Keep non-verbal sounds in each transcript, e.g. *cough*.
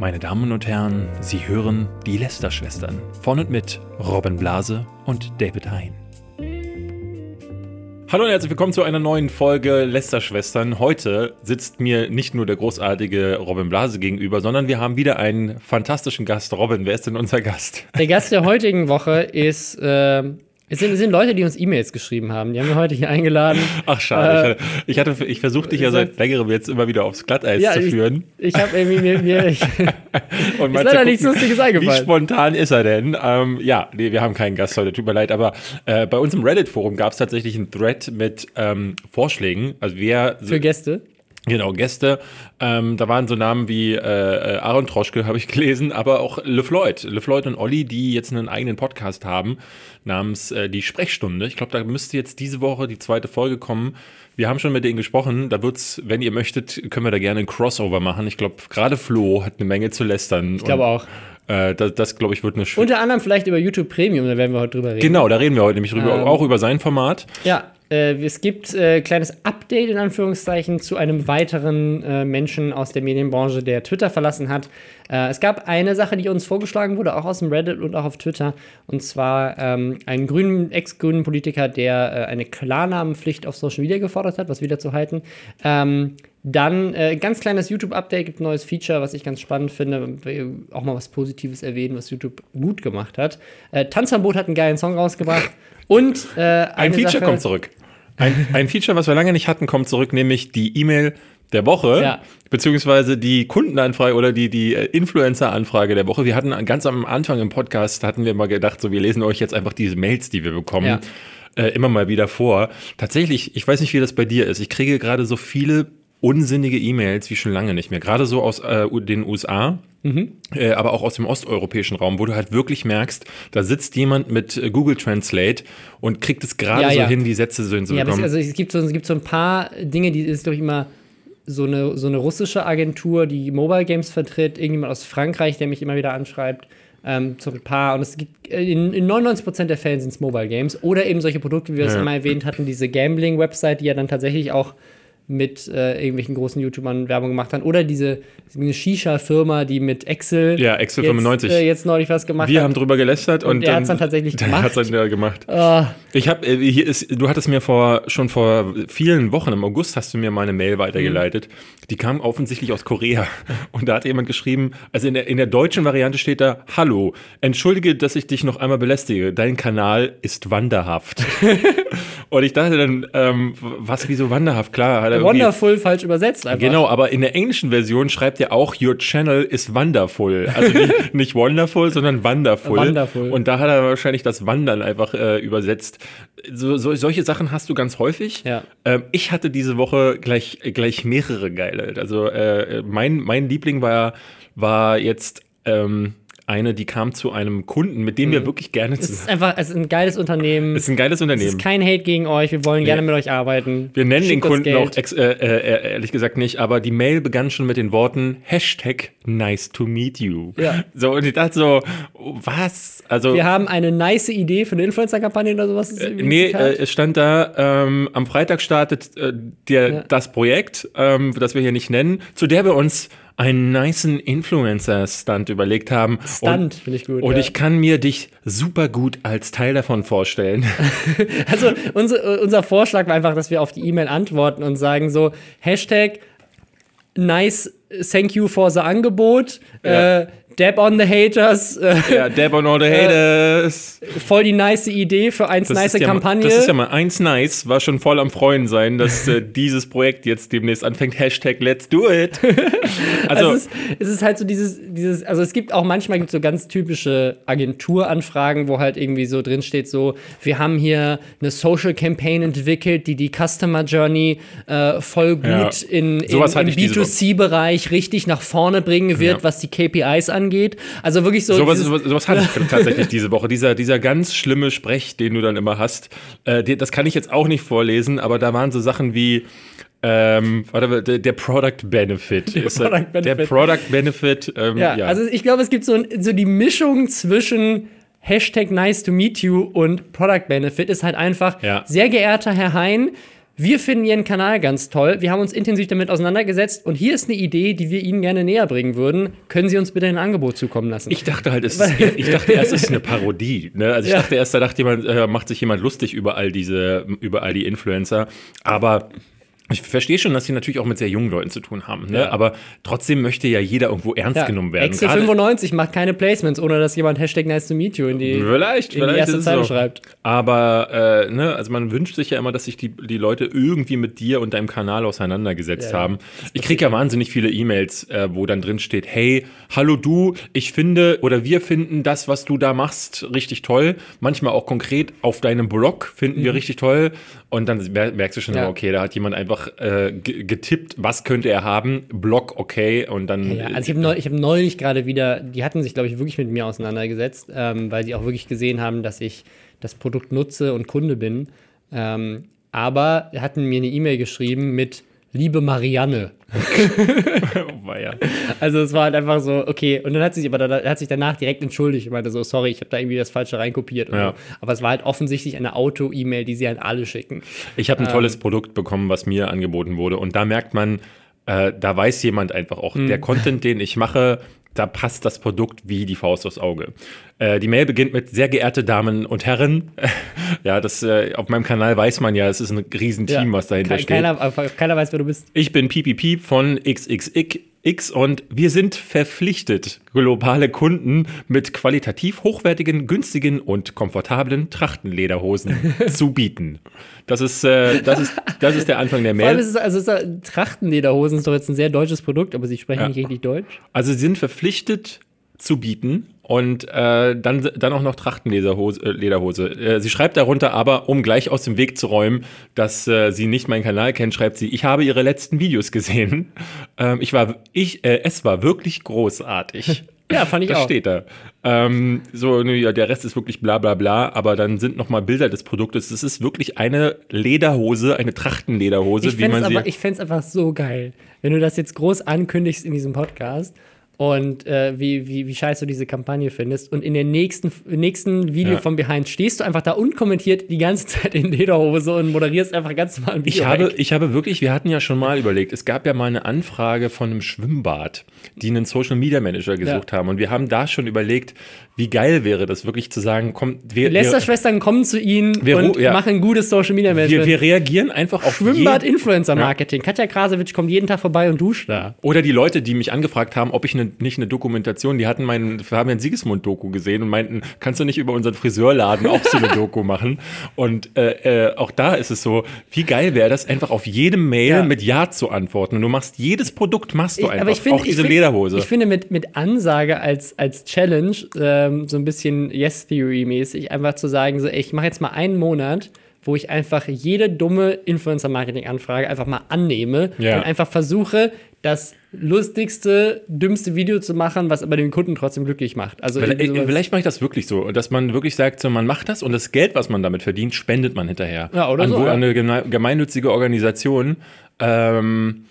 Meine Damen und Herren, Sie hören die Lester-Schwestern von und mit Robin Blase und David Hein. Hallo und herzlich willkommen zu einer neuen Folge Lester-Schwestern. Heute sitzt mir nicht nur der großartige Robin Blase gegenüber, sondern wir haben wieder einen fantastischen Gast. Robin, wer ist denn unser Gast? Der Gast der heutigen Woche ist äh, es sind, es sind Leute, die uns E-Mails geschrieben haben. Die haben wir heute hier eingeladen. Ach, schade. Äh, ich, hatte, ich versuche dich ja seit längerem jetzt immer wieder aufs Glatteis ja, zu führen. Ich, ich habe irgendwie mir. mir *laughs* ich, Und ist leider nichts Lustiges eingefallen. Wie spontan ist er denn? Ähm, ja, nee, wir haben keinen Gast heute, tut mir leid. Aber äh, bei uns im Reddit-Forum gab es tatsächlich einen Thread mit ähm, Vorschlägen. Also wer. Für Gäste? Genau, Gäste. Ähm, da waren so Namen wie äh, äh Aaron Troschke, habe ich gelesen, aber auch LeFloid. LeFloid und Olli, die jetzt einen eigenen Podcast haben, namens äh, Die Sprechstunde. Ich glaube, da müsste jetzt diese Woche die zweite Folge kommen. Wir haben schon mit denen gesprochen. Da wird's, wenn ihr möchtet, können wir da gerne ein Crossover machen. Ich glaube, gerade Flo hat eine Menge zu lästern. Ich glaube auch. Äh, das, das glaube ich, wird eine schöne. Unter anderem vielleicht über YouTube Premium, da werden wir heute drüber reden. Genau, da reden wir heute nämlich drüber, ähm, auch über sein Format. Ja, äh, es gibt äh, kleines Update in Anführungszeichen zu einem weiteren äh, Menschen aus der Medienbranche, der Twitter verlassen hat. Äh, es gab eine Sache, die uns vorgeschlagen wurde, auch aus dem Reddit und auch auf Twitter, und zwar ähm, einen grünen, ex-grünen Politiker, der äh, eine Klarnamenpflicht auf Social Media gefordert hat, was wieder zu halten. Ähm, dann äh, ganz kleines YouTube-Update, gibt ein neues Feature, was ich ganz spannend finde. Auch mal was Positives erwähnen, was YouTube gut gemacht hat. Äh, Tanzverbot hat einen geilen Song rausgebracht. Und äh, ein Feature Sache, kommt zurück. Ein, ein Feature, was wir lange nicht hatten, kommt zurück, nämlich die E-Mail der Woche, ja. beziehungsweise die Kundenanfrage oder die, die äh, Influencer-Anfrage der Woche. Wir hatten ganz am Anfang im Podcast, hatten wir mal gedacht, so wir lesen euch jetzt einfach diese Mails, die wir bekommen. Ja. Äh, immer mal wieder vor. Tatsächlich, ich weiß nicht, wie das bei dir ist. Ich kriege gerade so viele unsinnige E-Mails wie schon lange nicht mehr. Gerade so aus äh, den USA. Mhm. Äh, aber auch aus dem osteuropäischen Raum, wo du halt wirklich merkst, da sitzt jemand mit äh, Google Translate und kriegt es gerade ja, so ja. hin, die Sätze so hinzubekommen. Ja, das, also es gibt, so, es gibt so ein paar Dinge, die ist, glaube ich, immer so eine, so eine russische Agentur, die Mobile Games vertritt, irgendjemand aus Frankreich, der mich immer wieder anschreibt. Ähm, so ein paar, und es gibt äh, in, in 99% der Fälle sind es Mobile Games oder eben solche Produkte, wie wir es ja. immer erwähnt hatten, diese Gambling-Website, die ja dann tatsächlich auch mit äh, irgendwelchen großen YouTubern Werbung gemacht haben. Oder diese eine Shisha-Firma, die mit Excel, ja, Excel jetzt, 95. Äh, jetzt neulich was gemacht Wir hat. Wir haben drüber gelästert und, und er hat es dann tatsächlich *laughs* gemacht. Hat dann ja gemacht. Oh. Ich habe, äh, hier ist, du hattest mir vor schon vor vielen Wochen im August hast du mir meine Mail weitergeleitet. Mhm. Die kam offensichtlich aus Korea *laughs* und da hat jemand geschrieben, also in der, in der deutschen Variante steht da: Hallo, entschuldige, dass ich dich noch einmal belästige. Dein Kanal ist wanderhaft. *laughs* und ich dachte dann, ähm, was, wieso wanderhaft? Klar, hat er Wonderful falsch übersetzt einfach. Genau, aber in der englischen Version schreibt er auch, Your channel is wonderful. Also nicht, *laughs* nicht wonderful, sondern wonderful. wonderful. Und da hat er wahrscheinlich das Wandern einfach äh, übersetzt. So, so, solche Sachen hast du ganz häufig. Ja. Ähm, ich hatte diese Woche gleich, gleich mehrere geile. Also äh, mein, mein Liebling war, war jetzt ähm, eine, die kam zu einem Kunden, mit dem mhm. wir wirklich gerne zusammen. Es ist einfach, es ist ein geiles Unternehmen. Es ist ein geiles Unternehmen. Es ist kein Hate gegen euch, wir wollen nee. gerne mit euch arbeiten. Wir nennen Schickt den Kunden auch äh, äh, ehrlich gesagt nicht, aber die Mail begann schon mit den Worten Hashtag nice to meet you. Ja. So, und ich dachte so, was? Also. Wir haben eine nice Idee für eine Influencer-Kampagne oder sowas. Äh, nee, äh, es stand da, ähm, am Freitag startet äh, der, ja. das Projekt, ähm, das wir hier nicht nennen, zu der wir uns einen niceen Influencer-Stunt überlegt haben. Stunt, finde ich gut. Und ja. ich kann mir dich super gut als Teil davon vorstellen. *laughs* also unser, unser Vorschlag war einfach, dass wir auf die E-Mail antworten und sagen so, Hashtag nice thank you for the Angebot. Ja. Äh, Dab on the Haters. Ja, Dab on all the Haters. Voll die nice Idee für eins nice ja Kampagne. Mal, das ist ja mal eins nice, war schon voll am Freuen sein, dass äh, *laughs* dieses Projekt jetzt demnächst anfängt. Hashtag Let's do it. *laughs* Also, also es, ist, es, ist, halt so dieses, dieses, also es gibt auch manchmal gibt so ganz typische Agenturanfragen, wo halt irgendwie so drin steht, so, wir haben hier eine Social Campaign entwickelt, die die Customer Journey äh, voll gut ja. in, in, im B2C-Bereich richtig nach vorne bringen wird, ja. was die KPIs angeht. Also wirklich so. Sowas, sowas, sowas hatte ich *laughs* tatsächlich diese Woche. Dieser, dieser ganz schlimme Sprech, den du dann immer hast. Äh, das kann ich jetzt auch nicht vorlesen, aber da waren so Sachen wie. Ähm, warte, der, der Product Benefit. Der Product Benefit. Der Product Benefit ähm, ja, ja, also ich glaube, es gibt so, so die Mischung zwischen Hashtag nice to meet you und Product Benefit ist halt einfach, ja. sehr geehrter Herr Hein, wir finden Ihren Kanal ganz toll. Wir haben uns intensiv damit auseinandergesetzt und hier ist eine Idee, die wir Ihnen gerne näher bringen würden. Können Sie uns bitte ein Angebot zukommen lassen? Ich dachte halt, es *laughs* ist, ich dachte erst, es ist eine Parodie. Ne? Also ich ja. dachte erst, da dachte jemand, äh, macht sich jemand lustig über all diese, über all die Influencer. Aber ich verstehe schon, dass sie natürlich auch mit sehr jungen Leuten zu tun haben, ne? Ja. aber trotzdem möchte ja jeder irgendwo ernst ja. genommen werden. Excel 95 macht keine Placements, ohne dass jemand Hashtag nice to meet you in die, vielleicht, in vielleicht die erste Zeile so. schreibt. Aber äh, ne, also man wünscht sich ja immer, dass sich die, die Leute irgendwie mit dir und deinem Kanal auseinandergesetzt ja, haben. Ich kriege ja wahnsinnig viele E-Mails, äh, wo dann drin steht, hey, hallo du, ich finde oder wir finden das, was du da machst, richtig toll. Manchmal auch konkret auf deinem Blog finden mhm. wir richtig toll. Und dann merkst du schon, okay, da hat jemand einfach einfach äh, getippt, was könnte er haben, Block okay und dann. Ja, also ich habe neulich, hab neulich gerade wieder, die hatten sich, glaube ich, wirklich mit mir auseinandergesetzt, ähm, weil sie auch wirklich gesehen haben, dass ich das Produkt nutze und Kunde bin. Ähm, aber hatten mir eine E-Mail geschrieben mit Liebe Marianne. oh, also es war halt einfach so, okay, und dann hat sich aber da, hat sich danach direkt entschuldigt und meinte so, sorry, ich habe da irgendwie das Falsche reinkopiert. Ja. So. Aber es war halt offensichtlich eine Auto-E-Mail, die sie an alle schicken. Ich habe ein ähm, tolles Produkt bekommen, was mir angeboten wurde. Und da merkt man, äh, da weiß jemand einfach auch, der hm. Content, den ich mache, da passt das Produkt wie die Faust aufs Auge. Äh, die Mail beginnt mit sehr geehrte Damen und Herren. *laughs* ja, das äh, auf meinem Kanal weiß man ja, es ist ein Riesenteam, ja, was dahinter ke keiner, steht. Keiner weiß, wer du bist. Ich bin Piep von XXX X und wir sind verpflichtet, globale Kunden mit qualitativ hochwertigen, günstigen und komfortablen Trachtenlederhosen *laughs* zu bieten. Das ist, äh, das, ist, das ist der Anfang der Mail. Vor allem ist es, also ist, Trachtenlederhosen ist doch jetzt ein sehr deutsches Produkt, aber sie sprechen ja. nicht richtig Deutsch. Also sie sind verpflichtet zu bieten und äh, dann, dann auch noch Trachtenlederhose. Äh, Lederhose. Äh, sie schreibt darunter aber, um gleich aus dem Weg zu räumen, dass äh, sie nicht meinen Kanal kennt, schreibt sie, ich habe ihre letzten Videos gesehen. *laughs* Ähm, ich war, ich, äh, es war wirklich großartig. *laughs* Ja, fand ich das auch. Das steht da. Ähm, so, ja, der Rest ist wirklich bla bla bla, aber dann sind nochmal Bilder des Produktes. Es ist wirklich eine Lederhose, eine Trachtenlederhose, ich wie man sie. Aber, ich fände es einfach so geil, wenn du das jetzt groß ankündigst in diesem Podcast und äh, wie, wie, wie scheiße du diese Kampagne findest. Und in der nächsten, nächsten Video ja. von Behind stehst du einfach da unkommentiert die ganze *laughs* Zeit in Lederhose und moderierst einfach ganz normal ein Video. Ich habe, ich habe wirklich, wir hatten ja schon mal überlegt, es gab ja mal eine Anfrage von einem Schwimmbad, die einen Social Media Manager gesucht ja. haben. Und wir haben da schon überlegt, wie geil wäre das wirklich zu sagen, komm, wir. Lästerschwestern kommen zu ihnen und ja. machen gutes Social Media Management. Wir, wir reagieren einfach auf Schwimmbad-Influencer-Marketing. Katja Krasowitsch kommt jeden Tag vorbei und duscht da. Oder die Leute, die mich angefragt haben, ob ich eine nicht eine Dokumentation, die hatten meinen Fabian Siegesmund-Doku gesehen und meinten, kannst du nicht über unseren Friseurladen auch so eine *laughs* Doku machen? Und äh, äh, auch da ist es so, wie geil wäre das, einfach auf jede Mail ja. mit Ja zu antworten. Und du machst jedes Produkt, machst du einfach. Ich, find, auch diese find, Lederhose. Ich finde, mit, mit Ansage als, als Challenge, ähm, so ein bisschen Yes-Theory-mäßig, einfach zu sagen, so, ey, ich mache jetzt mal einen Monat wo ich einfach jede dumme Influencer-Marketing-Anfrage einfach mal annehme ja. und einfach versuche, das lustigste, dümmste Video zu machen, was aber den Kunden trotzdem glücklich macht. Also vielleicht, vielleicht mache ich das wirklich so, dass man wirklich sagt, so, man macht das und das Geld, was man damit verdient, spendet man hinterher. Ja, oder an, so. Ja. An eine gemeinnützige Organisation. Ähm,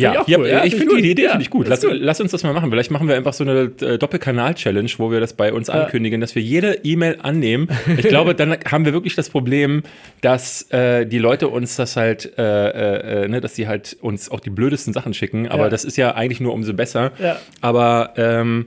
ja, ich, cool. ja, ich finde die Idee ja, finde ich gut. Lass, lass, uns das mal machen. Vielleicht machen wir einfach so eine äh, Doppelkanal-Challenge, wo wir das bei uns ja. ankündigen, dass wir jede E-Mail annehmen. Ich *laughs* glaube, dann haben wir wirklich das Problem, dass äh, die Leute uns das halt, äh, äh, äh ne, dass sie halt uns auch die blödesten Sachen schicken. Aber das ist ja eigentlich nur umso besser. Aber ähm,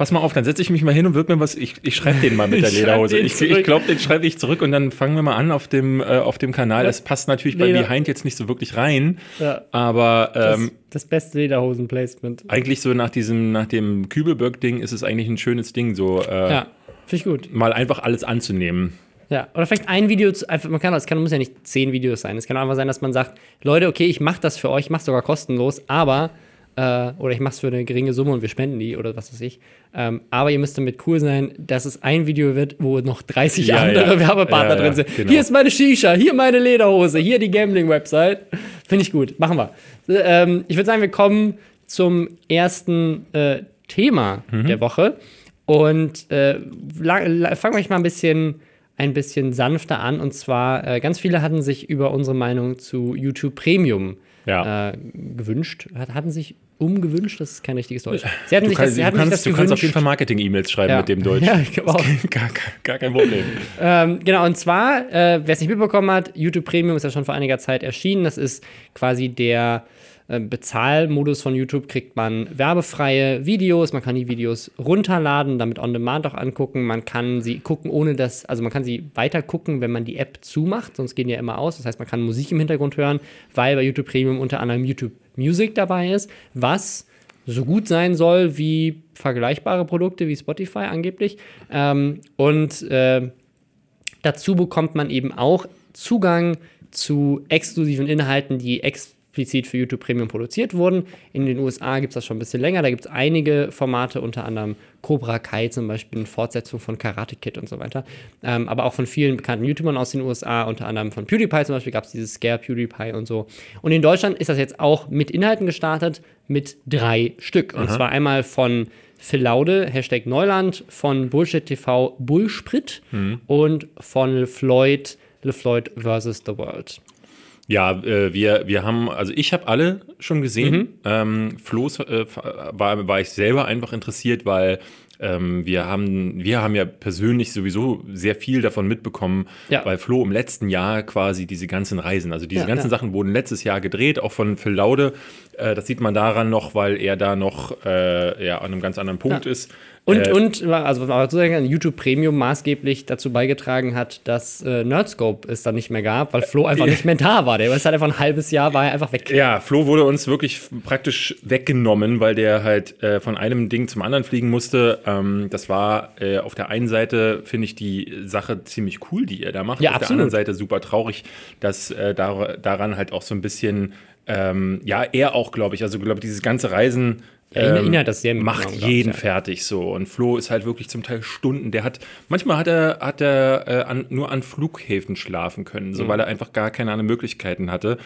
Pass mal auf, dann setze ich mich mal hin und würde mir was. Ich, ich schreibe den mal mit der Lederhose. Ich, ich glaube, den schreibe ich zurück und dann fangen wir mal an auf dem, äh, auf dem Kanal. Das passt natürlich Leder. bei Behind jetzt nicht so wirklich rein. Ja. Aber ähm, das, das, beste Lederhosen-Placement. Eigentlich so nach diesem, nach dem Kübelberg-Ding ist es eigentlich ein schönes Ding, so äh, ja, finde ich gut. Mal einfach alles anzunehmen. Ja, oder vielleicht ein Video, zu, einfach, man kann, es kann, muss ja nicht zehn Videos sein. Es kann einfach sein, dass man sagt, Leute, okay, ich mache das für euch, ich mache sogar kostenlos, aber äh, oder ich mache es für eine geringe Summe und wir spenden die oder was weiß ich. Ähm, aber ihr müsst damit cool sein, dass es ein Video wird, wo noch 30 ja, andere ja. Werbepartner ja, drin sind. Genau. Hier ist meine Shisha, hier meine Lederhose, hier die Gambling-Website. Finde ich gut, machen wir. Ähm, ich würde sagen, wir kommen zum ersten äh, Thema mhm. der Woche. Und äh, fangen wir mal ein bisschen, ein bisschen sanfter an. Und zwar, äh, ganz viele hatten sich über unsere Meinung zu YouTube Premium ja. äh, gewünscht. Hatten sich umgewünscht, das ist kein richtiges Deutsch. Sie hatten du sich kannst, das, sie hatten du, kannst, das du kannst auf jeden Fall Marketing-E-Mails schreiben ja. mit dem *laughs* Deutsch. Ja, ich glaube auch. Gar, gar, kein Problem. ähm, genau, und zwar, äh, wer es nicht mitbekommen hat, YouTube Premium ist ja schon vor einiger Zeit erschienen. Das ist quasi der Bezahlmodus von YouTube kriegt man werbefreie Videos, man kann die Videos runterladen, damit on demand auch angucken, man kann sie gucken, ohne dass, also man kann sie weiter gucken, wenn man die App zumacht, sonst gehen die ja immer aus. Das heißt, man kann Musik im Hintergrund hören, weil bei YouTube Premium unter anderem YouTube Music dabei ist, was so gut sein soll wie vergleichbare Produkte wie Spotify angeblich. Ähm, und äh, dazu bekommt man eben auch Zugang zu exklusiven Inhalten, die ex explizit für YouTube Premium produziert wurden. In den USA gibt es das schon ein bisschen länger. Da gibt es einige Formate, unter anderem Cobra Kai zum Beispiel, eine Fortsetzung von Karate Kid und so weiter. Ähm, aber auch von vielen bekannten YouTubern aus den USA, unter anderem von PewDiePie zum Beispiel, gab es dieses Scare PewDiePie und so. Und in Deutschland ist das jetzt auch mit Inhalten gestartet, mit drei Stück. Und Aha. zwar einmal von Phil Laude, Hashtag Neuland, von Bullshit TV Bullsprit mhm. und von Floyd, LeFloid vs. The World. Ja, äh, wir, wir haben, also ich habe alle schon gesehen. Mhm. Ähm, Flo's äh, war, war ich selber einfach interessiert, weil ähm, wir, haben, wir haben ja persönlich sowieso sehr viel davon mitbekommen, ja. weil Flo im letzten Jahr quasi diese ganzen Reisen, also diese ja, ganzen ja. Sachen wurden letztes Jahr gedreht, auch von Phil Laude. Äh, das sieht man daran noch, weil er da noch äh, ja, an einem ganz anderen Punkt ist. Und, äh, und also sozusagen YouTube Premium maßgeblich dazu beigetragen hat, dass äh, Nerdscope es dann nicht mehr gab, weil Flo einfach nicht mehr da war. Der ist halt einfach ein halbes Jahr, war er einfach weg. Ja, Flo wurde uns wirklich praktisch weggenommen, weil der halt äh, von einem Ding zum anderen fliegen musste. Ähm, das war äh, auf der einen Seite, finde ich, die Sache ziemlich cool, die er da macht. Ja, auf absolut. der anderen Seite super traurig, dass äh, dar daran halt auch so ein bisschen ähm, ja, er auch, glaube ich. Also, glaube ich, dieses ganze Reisen ja, ähm, ihn hat das sehr macht jeden ja. fertig so. Und Flo ist halt wirklich zum Teil Stunden. Der hat, manchmal hat er, hat er äh, an, nur an Flughäfen schlafen können, so mhm. weil er einfach gar keine anderen Möglichkeiten hatte.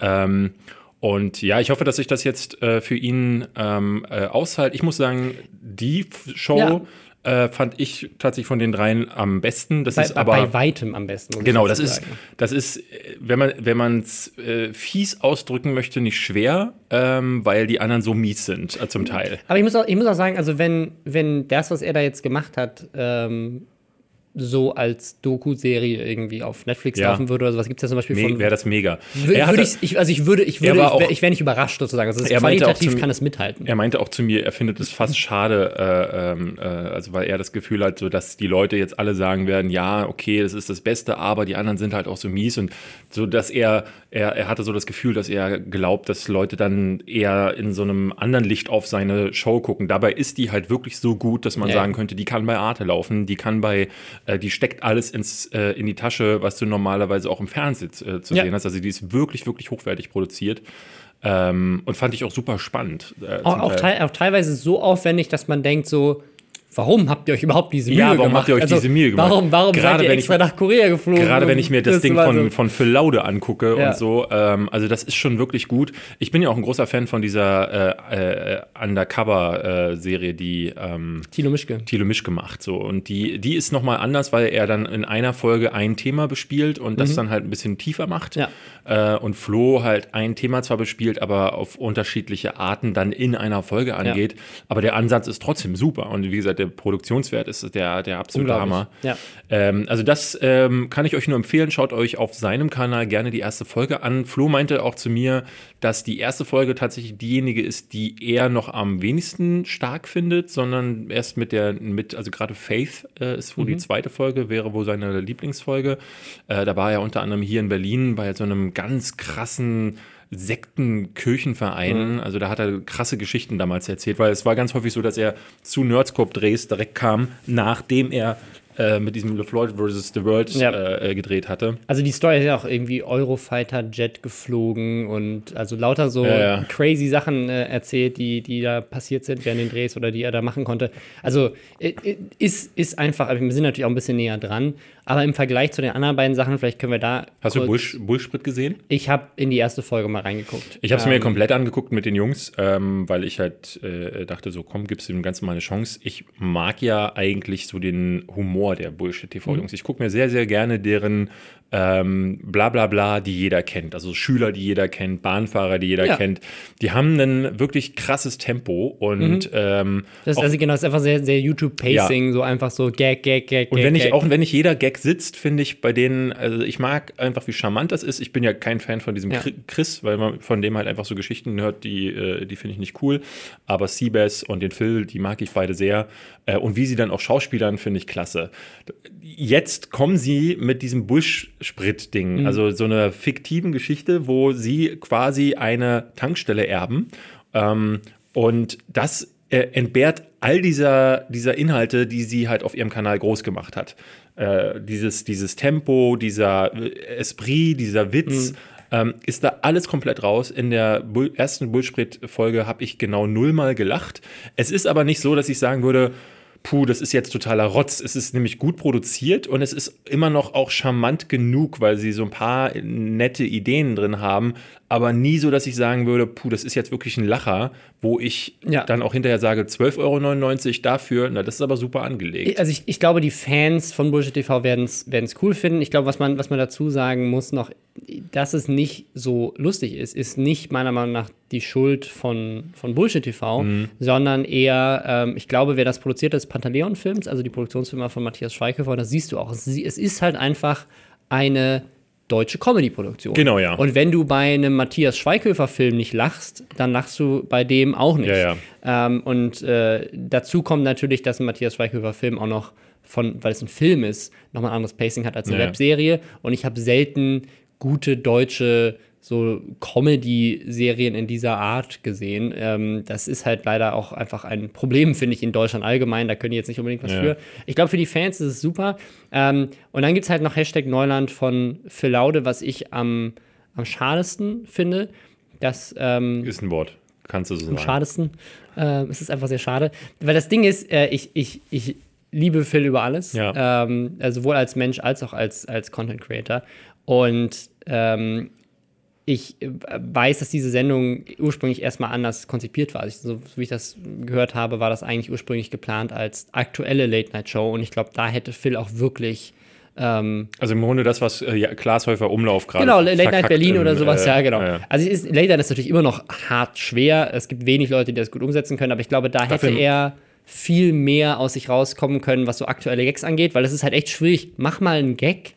Ähm, und ja, ich hoffe, dass sich das jetzt äh, für ihn ähm, äh, aushält. Ich muss sagen, die Show ja äh, fand ich tatsächlich von den dreien am besten. Das bei, ist aber bei weitem am besten. Genau, das ist, das ist, wenn man wenn man es äh, fies ausdrücken möchte, nicht schwer, ähm, weil die anderen so mies sind äh, zum Teil. Aber ich muss auch, ich muss auch sagen, also wenn wenn das, was er da jetzt gemacht hat, ähm, so als Doku-Serie irgendwie auf Netflix ja. laufen würde oder sowas. Gibt es ja zum Beispiel von. Wäre das mega. Würde ich, ich, also ich würde, ich würde, ich, ich wäre nicht überrascht sozusagen. Also er qualitativ kann es mithalten. Er meinte auch zu mir, er findet es fast schade, äh, ähm, äh, also weil er das Gefühl hat, so dass die Leute jetzt alle sagen werden, ja, okay, das ist das Beste, aber die anderen sind halt auch so mies und so, dass er, er, er hatte so das Gefühl, dass er glaubt, dass Leute dann eher in so einem anderen Licht auf seine Show gucken. Dabei ist die halt wirklich so gut, dass man ja. sagen könnte, die kann bei Arte laufen, die kann bei äh, die steckt alles ins, äh, in die Tasche, was du normalerweise auch im Fernsehen äh, zu ja. sehen hast. Also die ist wirklich, wirklich hochwertig produziert. Ähm, und fand ich auch super spannend. Äh, auch, auch, te auch, teilweise so aufwendig, dass man denkt, so, warum habt ihr euch überhaupt diese Mühe gemacht? Ja, warum gemacht? habt ihr euch also, diese Mühe gemacht? Warum, warum gerade seid ihr extra ich, nach Korea geflogen? Gerade wenn ich mir das, das Ding von, so. von Phil Laude angucke ja. und so, ähm, also das ist schon wirklich gut. Ich bin ja auch ein großer Fan von dieser äh, äh, Undercover-Serie, die ähm, Thilo Mischke. Thilo Mischke macht. So. Und die, die ist nochmal anders, weil er dann in einer Folge ein Thema bespielt und mhm. das dann halt ein bisschen tiefer macht. Ja. Äh, und Flo halt ein Thema zwar bespielt, aber auf unterschiedliche Arten dann in einer Folge angeht. Aber der Ansatz ist trotzdem super. Und wie gesagt, der Produktionswert Wert ist der, der absolute Hammer. Ja. Ähm, also das ähm, kann ich euch nur empfehlen. Schaut euch auf seinem Kanal gerne die erste Folge an. Flo meinte auch zu mir, dass die erste Folge tatsächlich diejenige ist, die er noch am wenigsten stark findet, sondern erst mit der, mit, also gerade Faith äh, ist wohl mhm. die zweite Folge, wäre wohl seine Lieblingsfolge. Äh, da war er unter anderem hier in Berlin bei so einem ganz krassen Sektenkirchenvereinen. Mhm. Also da hat er krasse Geschichten damals erzählt, weil es war ganz häufig so, dass er zu Nerdscope-Drehs direkt kam, nachdem er äh, mit diesem LeFloid vs. The World ja. äh, äh, gedreht hatte. Also die Story ist ja auch irgendwie Eurofighter Jet geflogen und also lauter so ja, ja. crazy Sachen äh, erzählt, die, die da passiert sind während den Drehs oder die er da machen konnte. Also ist, ist einfach, wir sind natürlich auch ein bisschen näher dran, aber im Vergleich zu den anderen beiden Sachen, vielleicht können wir da. Hast du Bullsprit gesehen? Ich habe in die erste Folge mal reingeguckt. Ich habe es ähm, mir komplett angeguckt mit den Jungs, ähm, weil ich halt äh, dachte, so komm, gibst du dem Ganzen mal eine Chance. Ich mag ja eigentlich so den Humor der Bullshit-TV-Jungs. Mhm. Ich gucke mir sehr, sehr gerne deren ähm, bla bla bla, die jeder kennt. Also Schüler, die jeder kennt, Bahnfahrer, die jeder ja. kennt. Die haben ein wirklich krasses Tempo und mhm. ähm, das ist also genau, das ist einfach sehr, sehr YouTube-Pacing, ja. so einfach so Gag, Gag, Gag. Und wenn Gag, ich, auch wenn nicht jeder Gag sitzt, finde ich bei denen, also ich mag einfach, wie charmant das ist. Ich bin ja kein Fan von diesem ja. Chris, weil man von dem halt einfach so Geschichten hört, die, äh, die finde ich nicht cool. Aber Seabass und den Phil, die mag ich beide sehr. Äh, und wie sie dann auch schauspielern, finde ich klasse. Jetzt kommen sie mit diesem Bush-Sprit-Ding, mhm. also so einer fiktiven Geschichte, wo sie quasi eine Tankstelle erben. Ähm, und das äh, entbehrt all dieser, dieser Inhalte, die sie halt auf ihrem Kanal groß gemacht hat. Äh, dieses, dieses Tempo, dieser Esprit, dieser Witz. Mhm. Ähm, ist da alles komplett raus. In der Bull ersten Bullsprit-Folge habe ich genau nullmal gelacht. Es ist aber nicht so, dass ich sagen würde, puh, das ist jetzt totaler Rotz. Es ist nämlich gut produziert und es ist immer noch auch charmant genug, weil sie so ein paar nette Ideen drin haben, aber nie so, dass ich sagen würde, puh, das ist jetzt wirklich ein Lacher, wo ich ja. dann auch hinterher sage, 12,99 Euro dafür, na, das ist aber super angelegt. Also ich, ich glaube, die Fans von Bullshit TV werden es cool finden. Ich glaube, was man, was man dazu sagen muss noch, dass es nicht so lustig ist, ist nicht meiner Meinung nach die Schuld von, von Bullshit TV, mhm. sondern eher, ähm, ich glaube, wer das produziert, ist Pantaleon Films, also die Produktionsfirma von Matthias Schweighöfer, das siehst du auch. Es, es ist halt einfach eine deutsche Comedy-Produktion. Genau, ja. Und wenn du bei einem Matthias Schweighöfer-Film nicht lachst, dann lachst du bei dem auch nicht. Ja, ja. Ähm, und äh, dazu kommt natürlich, dass ein Matthias Schweighöfer-Film auch noch von, weil es ein Film ist, nochmal ein anderes Pacing hat als eine ja, Webserie. Und ich habe selten gute deutsche so Comedy-Serien in dieser Art gesehen. Ähm, das ist halt leider auch einfach ein Problem, finde ich, in Deutschland allgemein. Da können die jetzt nicht unbedingt was ja. für. Ich glaube, für die Fans ist es super. Ähm, und dann gibt es halt noch Hashtag Neuland von Phil Laude, was ich am, am schadesten finde. Das ähm, ist ein Wort. Kannst du so sagen. Am schadesten. Äh, es ist einfach sehr schade. Weil das Ding ist, äh, ich, ich, ich liebe Phil über alles. Ja. Ähm, also sowohl als Mensch als auch als, als Content Creator. Und ähm, ich weiß, dass diese Sendung ursprünglich erstmal anders konzipiert war. Also, so, wie ich das gehört habe, war das eigentlich ursprünglich geplant als aktuelle Late-Night-Show. Und ich glaube, da hätte Phil auch wirklich. Ähm, also im Grunde das, was äh, ja, Glashäufer Umlauf gerade. Genau, Late Night Berlin im, oder sowas, äh, ja, genau. Ja. Also ist, Late Night ist natürlich immer noch hart schwer. Es gibt wenig Leute, die das gut umsetzen können, aber ich glaube, da hätte er viel mehr aus sich rauskommen können, was so aktuelle Gags angeht, weil es ist halt echt schwierig. Mach mal einen Gag,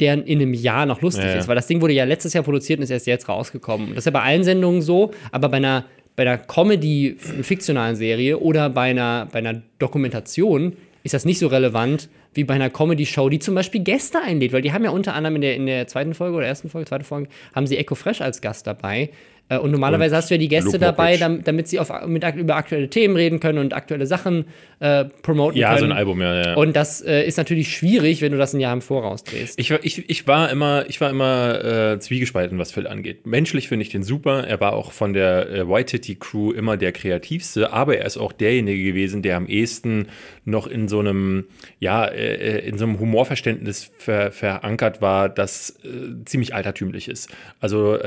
der in einem Jahr noch lustig ja, ist, weil das Ding wurde ja letztes Jahr produziert und ist erst jetzt rausgekommen. Das ist ja bei allen Sendungen so, aber bei einer, bei einer Comedy, fiktionalen Serie oder bei einer, bei einer Dokumentation ist das nicht so relevant wie bei einer Comedy-Show, die zum Beispiel Gäste einlädt, weil die haben ja unter anderem in der, in der zweiten Folge oder ersten Folge, zweite Folge, haben sie Echo Fresh als Gast dabei. Äh, und normalerweise und hast du ja die Gäste dabei, damit, damit sie auf, mit, über aktuelle Themen reden können und aktuelle Sachen äh, promoten ja, können. Ja, so ein Album, ja, ja. Und das äh, ist natürlich schwierig, wenn du das ein Jahr im Voraus drehst. Ich, ich, ich war immer, ich war immer äh, zwiegespalten, was Phil angeht. Menschlich finde ich den super. Er war auch von der äh, White Crew immer der kreativste, aber er ist auch derjenige gewesen, der am ehesten noch in so einem, ja, äh, in so einem Humorverständnis ver verankert war, das ziemlich altertümlich ist. Also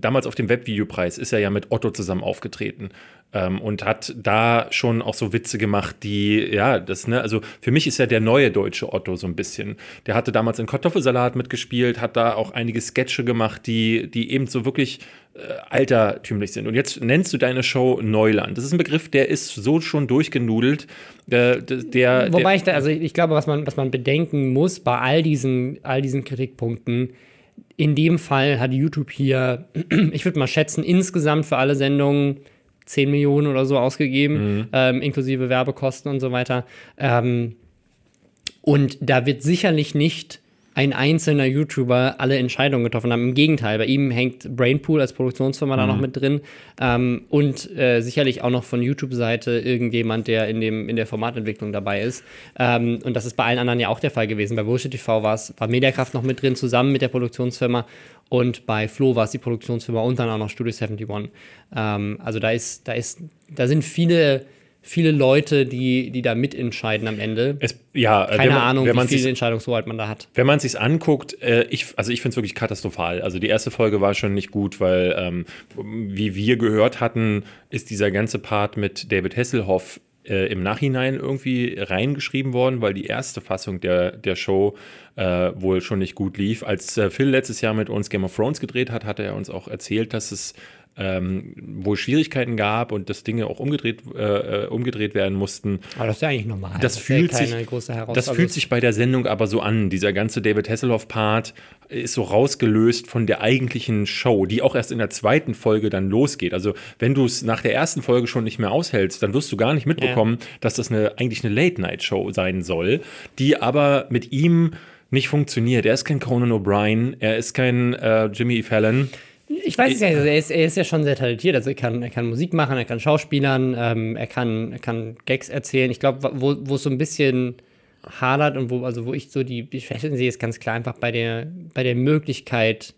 damals auf dem Webvideopreis ist er ja mit Otto zusammen aufgetreten ähm, und hat da schon auch so Witze gemacht, die, ja, das, ne, also für mich ist ja der neue deutsche Otto so ein bisschen. Der hatte damals in Kartoffelsalat mitgespielt, hat da auch einige Sketche gemacht, die, die eben so wirklich äh, altertümlich sind. Und jetzt nennst du deine Show Neuland. Das ist ein Begriff, der ist so schon durchgenudelt. Äh, der, Wobei ich da, also ich glaube, was man, was man bedenken muss bei all diesen, all diesen Kritikpunkten, in dem Fall hat YouTube hier, *clears throat* ich würde mal schätzen, insgesamt für alle Sendungen 10 Millionen oder so ausgegeben, mhm. ähm, inklusive Werbekosten und so weiter. Ähm, und da wird sicherlich nicht ein einzelner YouTuber alle Entscheidungen getroffen haben. Im Gegenteil, bei ihm hängt Brainpool als Produktionsfirma mhm. da noch mhm. mit drin ähm, und äh, sicherlich auch noch von YouTube-Seite irgendjemand, der in, dem, in der Formatentwicklung dabei ist. Ähm, und das ist bei allen anderen ja auch der Fall gewesen. Bei Bullshit TV war Mediakraft noch mit drin, zusammen mit der Produktionsfirma. Und bei Flo war es die Produktionsfirma und dann auch noch Studio 71. Ähm, also da ist, da ist, da sind viele viele Leute, die, die da mitentscheiden am Ende. Es, ja, äh, keine man, Ahnung, wie viel Entscheidungshoheit man da hat. Wenn man es sich anguckt, äh, ich, also ich finde es wirklich katastrophal. Also die erste Folge war schon nicht gut, weil, ähm, wie wir gehört hatten, ist dieser ganze Part mit David Hasselhoff äh, im Nachhinein irgendwie reingeschrieben worden, weil die erste Fassung der, der Show äh, wohl schon nicht gut lief. Als äh, Phil letztes Jahr mit uns Game of Thrones gedreht hat, hat er uns auch erzählt, dass es ähm, wohl Schwierigkeiten gab und dass Dinge auch umgedreht, äh, äh umgedreht werden mussten. Aber das ist ja eigentlich normal. Das, das fühlt, sich, das fühlt sich bei der Sendung aber so an. Dieser ganze David Hasselhoff-Part ist so rausgelöst von der eigentlichen Show, die auch erst in der zweiten Folge dann losgeht. Also wenn du es nach der ersten Folge schon nicht mehr aushältst, dann wirst du gar nicht mitbekommen, ja. dass das eine, eigentlich eine Late-Night-Show sein soll, die aber mit ihm nicht funktioniert. Er ist kein Conan O'Brien, er ist kein äh, Jimmy Fallon. Ich weiß es ja, er ist, er ist ja schon sehr talentiert. Also er kann, er kann Musik machen, er kann Schauspielern, ähm, er, kann, er kann Gags erzählen. Ich glaube, wo, wo es so ein bisschen hadert und wo, also wo ich so die, die Schwächen sehe, ist ganz klar einfach bei der, bei der Möglichkeit,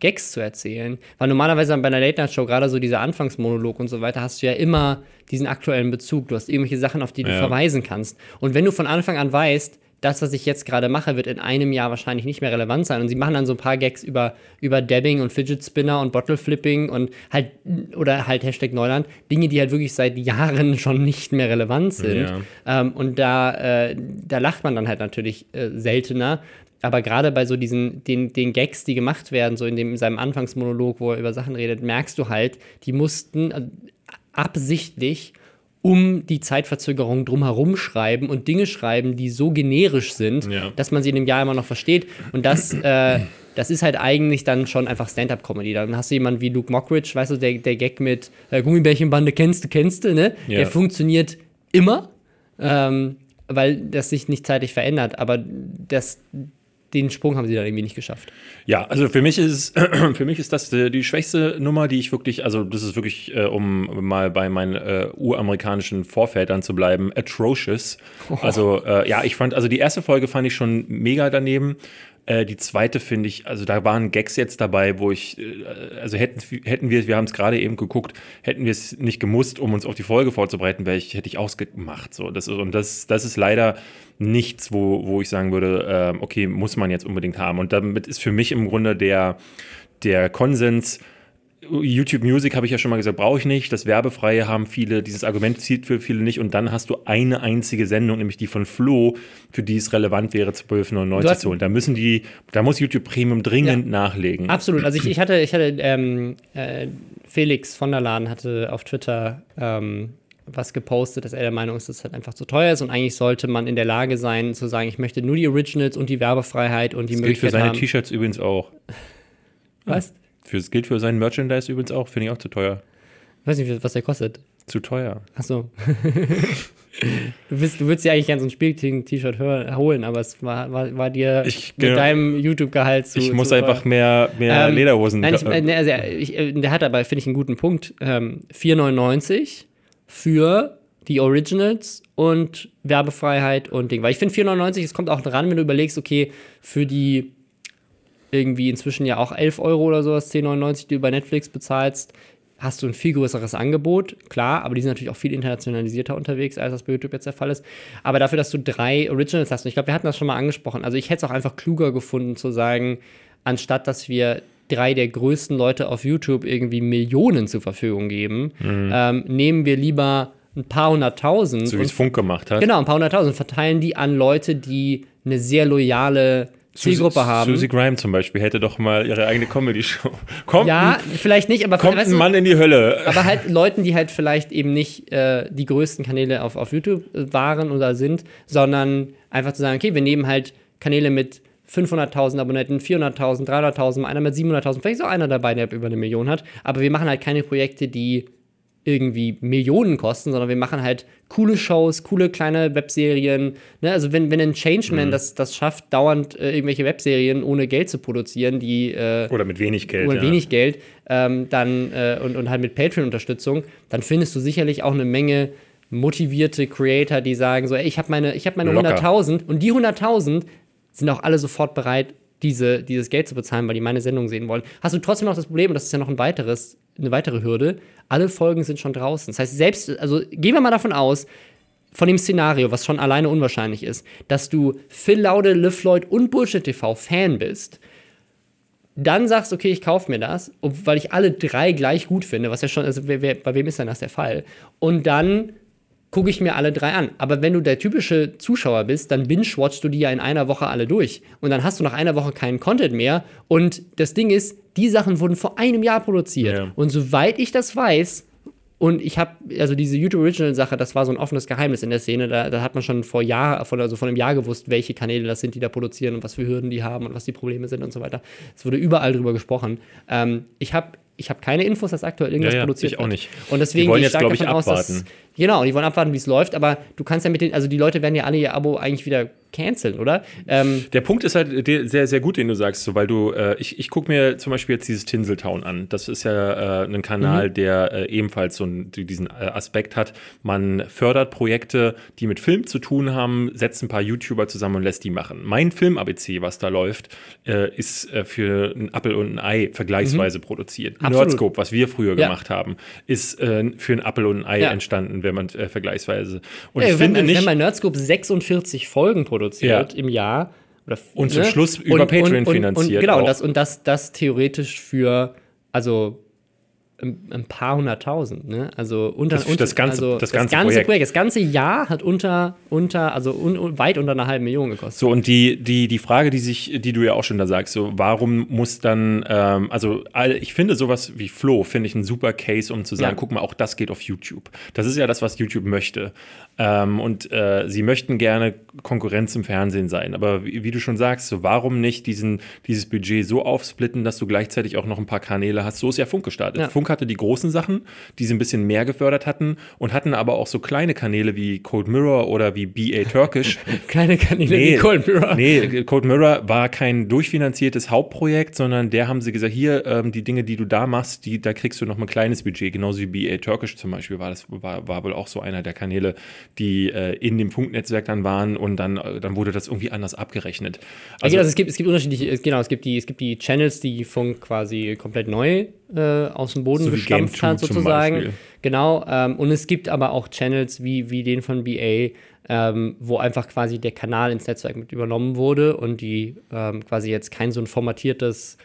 Gags zu erzählen. Weil normalerweise bei einer Late-Night-Show, gerade so dieser Anfangsmonolog und so weiter, hast du ja immer diesen aktuellen Bezug. Du hast irgendwelche Sachen, auf die du ja. verweisen kannst. Und wenn du von Anfang an weißt, das, was ich jetzt gerade mache, wird in einem Jahr wahrscheinlich nicht mehr relevant sein. Und sie machen dann so ein paar Gags über, über Dabbing und Fidget Spinner und Bottle Flipping und halt, oder halt Hashtag Neuland, Dinge, die halt wirklich seit Jahren *laughs* schon nicht mehr relevant sind. Ja. Ähm, und da, äh, da lacht man dann halt natürlich äh, seltener. Aber gerade bei so diesen, den, den Gags, die gemacht werden, so in, dem, in seinem Anfangsmonolog, wo er über Sachen redet, merkst du halt, die mussten äh, absichtlich um die Zeitverzögerung drumherum schreiben und Dinge schreiben, die so generisch sind, ja. dass man sie in dem Jahr immer noch versteht. Und das, *clears throat* äh, das ist halt eigentlich dann schon einfach Stand-up-Comedy. Dann hast du jemanden wie Luke Mockridge, weißt du, der, der Gag mit äh, Gummibärchenbande kennst du, kennst du, ne? Ja. Der funktioniert immer, ähm, weil das sich nicht zeitlich verändert. Aber das den Sprung haben sie dann irgendwie nicht geschafft. Ja, also für mich ist *clears throat* für mich ist das die, die schwächste Nummer, die ich wirklich, also das ist wirklich, äh, um mal bei meinen äh, uramerikanischen Vorvätern zu bleiben, atrocious. Oh. Also äh, ja, ich fand, also die erste Folge fand ich schon mega daneben. Äh, die zweite finde ich, also da waren Gags jetzt dabei, wo ich, äh, also hätten, hätten wir, wir haben es gerade eben geguckt, hätten wir es nicht gemusst, um uns auf die Folge vorzubereiten, wäre ich, hätte ich ausgemacht. So. Das, und das, das ist leider nichts, wo, wo ich sagen würde, äh, okay, muss man jetzt unbedingt haben. Und damit ist für mich im Grunde der, der Konsens, YouTube Music habe ich ja schon mal gesagt, brauche ich nicht. Das Werbefreie haben viele, dieses Argument zieht für viele nicht. Und dann hast du eine einzige Sendung, nämlich die von Flo, für die es relevant wäre, 12,99 zu holen. Da müssen die, da muss YouTube Premium dringend ja, nachlegen. Absolut. Also ich, ich hatte, ich hatte ähm, äh, Felix von der Laden hatte auf Twitter ähm, was gepostet, dass er der Meinung ist, dass es halt einfach zu teuer ist und eigentlich sollte man in der Lage sein, zu sagen, ich möchte nur die Originals und die Werbefreiheit und die das Möglichkeit. Gilt für seine T-Shirts übrigens auch. Was? Für, das gilt für seinen Merchandise übrigens auch, finde ich auch zu teuer. weiß nicht, was der kostet. Zu teuer. Ach so. *laughs* du, bist, du würdest dir eigentlich gerne so ein Spiel-T-Shirt holen, aber es war, war, war dir ich, mit genau, deinem YouTube-Gehalt zu. Ich muss zu einfach mehr, mehr ähm, Lederhosen. Nein, ich, äh, also, ich, äh, der hat aber, finde ich, einen guten Punkt. Ähm, 4,99 für die Originals und Werbefreiheit und Ding. Weil ich finde 4,99, es kommt auch dran, wenn du überlegst, okay, für die irgendwie inzwischen ja auch 11 Euro oder sowas, 10,99, die du bei Netflix bezahlst, hast du ein viel größeres Angebot, klar, aber die sind natürlich auch viel internationalisierter unterwegs, als das bei YouTube jetzt der Fall ist. Aber dafür, dass du drei Originals hast, und ich glaube, wir hatten das schon mal angesprochen, also ich hätte es auch einfach kluger gefunden zu sagen, anstatt dass wir drei der größten Leute auf YouTube irgendwie Millionen zur Verfügung geben, mhm. ähm, nehmen wir lieber ein paar hunderttausend. So wie es Funk gemacht hat. Genau, ein paar hunderttausend, verteilen die an Leute, die eine sehr loyale Zielgruppe haben. Susie Grime zum Beispiel hätte doch mal ihre eigene Comedy-Show. *laughs* Kommt ja, ein, vielleicht nicht, aber kommt ein Mann in die Hölle. Aber *laughs* halt Leuten, die halt vielleicht eben nicht äh, die größten Kanäle auf, auf YouTube waren oder sind, sondern einfach zu sagen, okay, wir nehmen halt Kanäle mit 500.000 Abonnenten, 400.000, 300.000, einer mit 700.000, vielleicht ist auch einer dabei, der über eine Million hat. Aber wir machen halt keine Projekte, die irgendwie Millionen kosten, sondern wir machen halt coole Shows, coole kleine Webserien. Ne? Also wenn, wenn ein Changeman mhm. das, das schafft, dauernd äh, irgendwelche Webserien ohne Geld zu produzieren, die äh, oder mit wenig Geld, oder ja. wenig Geld, ähm, dann äh, und, und halt mit Patreon-Unterstützung, dann findest du sicherlich auch eine Menge motivierte Creator, die sagen so, ey, ich habe meine, ich hab meine 100.000 und die 100.000 sind auch alle sofort bereit, diese, dieses Geld zu bezahlen, weil die meine Sendung sehen wollen. Hast du trotzdem noch das Problem, und das ist ja noch ein weiteres, eine weitere Hürde, alle Folgen sind schon draußen. Das heißt, selbst, also gehen wir mal davon aus, von dem Szenario, was schon alleine unwahrscheinlich ist, dass du Phil Laude, Liv Floyd und Bullshit TV Fan bist, dann sagst, okay, ich kaufe mir das, weil ich alle drei gleich gut finde, was ja schon, also wer, wer, bei wem ist denn das der Fall? Und dann gucke ich mir alle drei an. Aber wenn du der typische Zuschauer bist, dann binge-watchst du die ja in einer Woche alle durch. Und dann hast du nach einer Woche keinen Content mehr. Und das Ding ist, die Sachen wurden vor einem Jahr produziert. Ja. Und soweit ich das weiß, und ich habe, also diese YouTube Original Sache, das war so ein offenes Geheimnis in der Szene. Da, da hat man schon vor Jahr, von, also vor einem Jahr gewusst, welche Kanäle das sind, die da produzieren und was für Hürden die haben und was die Probleme sind und so weiter. Es wurde überall drüber gesprochen. Ähm, ich habe ich habe keine Infos, dass aktuell irgendwas ja, ja, produziert ich auch nicht. Und deswegen die wollen jetzt, glaube ich, abwarten. Aus, dass, genau, die wollen abwarten, wie es läuft, aber du kannst ja mit den, also die Leute werden ja alle ihr Abo eigentlich wieder canceln, oder? Ähm, der Punkt ist halt sehr, sehr gut, den du sagst, so, weil du, äh, ich, ich gucke mir zum Beispiel jetzt dieses Tinseltown an. Das ist ja äh, ein Kanal, mhm. der äh, ebenfalls so einen, diesen äh, Aspekt hat. Man fördert Projekte, die mit Film zu tun haben, setzt ein paar YouTuber zusammen und lässt die machen. Mein Film-ABC, was da läuft, äh, ist äh, für ein Apple und ein Ei vergleichsweise mhm. produziert. Absolut. Nerdscope, was wir früher ja. gemacht haben, ist für ein Apple und ein Ei ja. entstanden, wenn man vergleichsweise. Und ja, ich wenn, finde nicht, wenn bei Nerdscope 46 Folgen produziert, ja. im Jahr. Oder, und zum ne? Schluss über und, Patreon und, finanziert. Und, genau, und das, und das, das theoretisch für, also ein paar hunderttausend, ne? Also unter, das, das ganze, also das ganze, das ganze Projekt. Projekt. Das ganze Jahr hat unter, unter also un, weit unter einer halben Million gekostet. So, und die, die, die Frage, die sich, die du ja auch schon da sagst, so, warum muss dann, ähm, also ich finde sowas wie Flo, finde ich ein super Case, um zu sagen, ja. guck mal, auch das geht auf YouTube. Das ist ja das, was YouTube möchte. Ähm, und äh, sie möchten gerne Konkurrenz im Fernsehen sein. Aber wie, wie, du schon sagst, so warum nicht diesen, dieses Budget so aufsplitten, dass du gleichzeitig auch noch ein paar Kanäle hast? So ist ja Funk gestartet. Ja. Funk hatte die großen Sachen, die sie ein bisschen mehr gefördert hatten und hatten aber auch so kleine Kanäle wie Cold Mirror oder wie BA Turkish. *laughs* kleine Kanäle nee, wie Cold Mirror. Nee, Cold Mirror war kein durchfinanziertes Hauptprojekt, sondern der haben sie gesagt, hier, ähm, die Dinge, die du da machst, die, da kriegst du noch mal ein kleines Budget. Genauso wie BA Turkish zum Beispiel war das, war, war wohl auch so einer der Kanäle, die äh, in dem Funknetzwerk dann waren und dann, äh, dann wurde das irgendwie anders abgerechnet. Also, also es, gibt, es gibt unterschiedliche, genau, es gibt die, es gibt die Channels, die Funk quasi komplett neu äh, aus dem Boden so gestampft hat, sozusagen. Genau. Ähm, und es gibt aber auch Channels wie, wie den von BA, ähm, wo einfach quasi der Kanal ins Netzwerk mit übernommen wurde und die ähm, quasi jetzt kein so ein formatiertes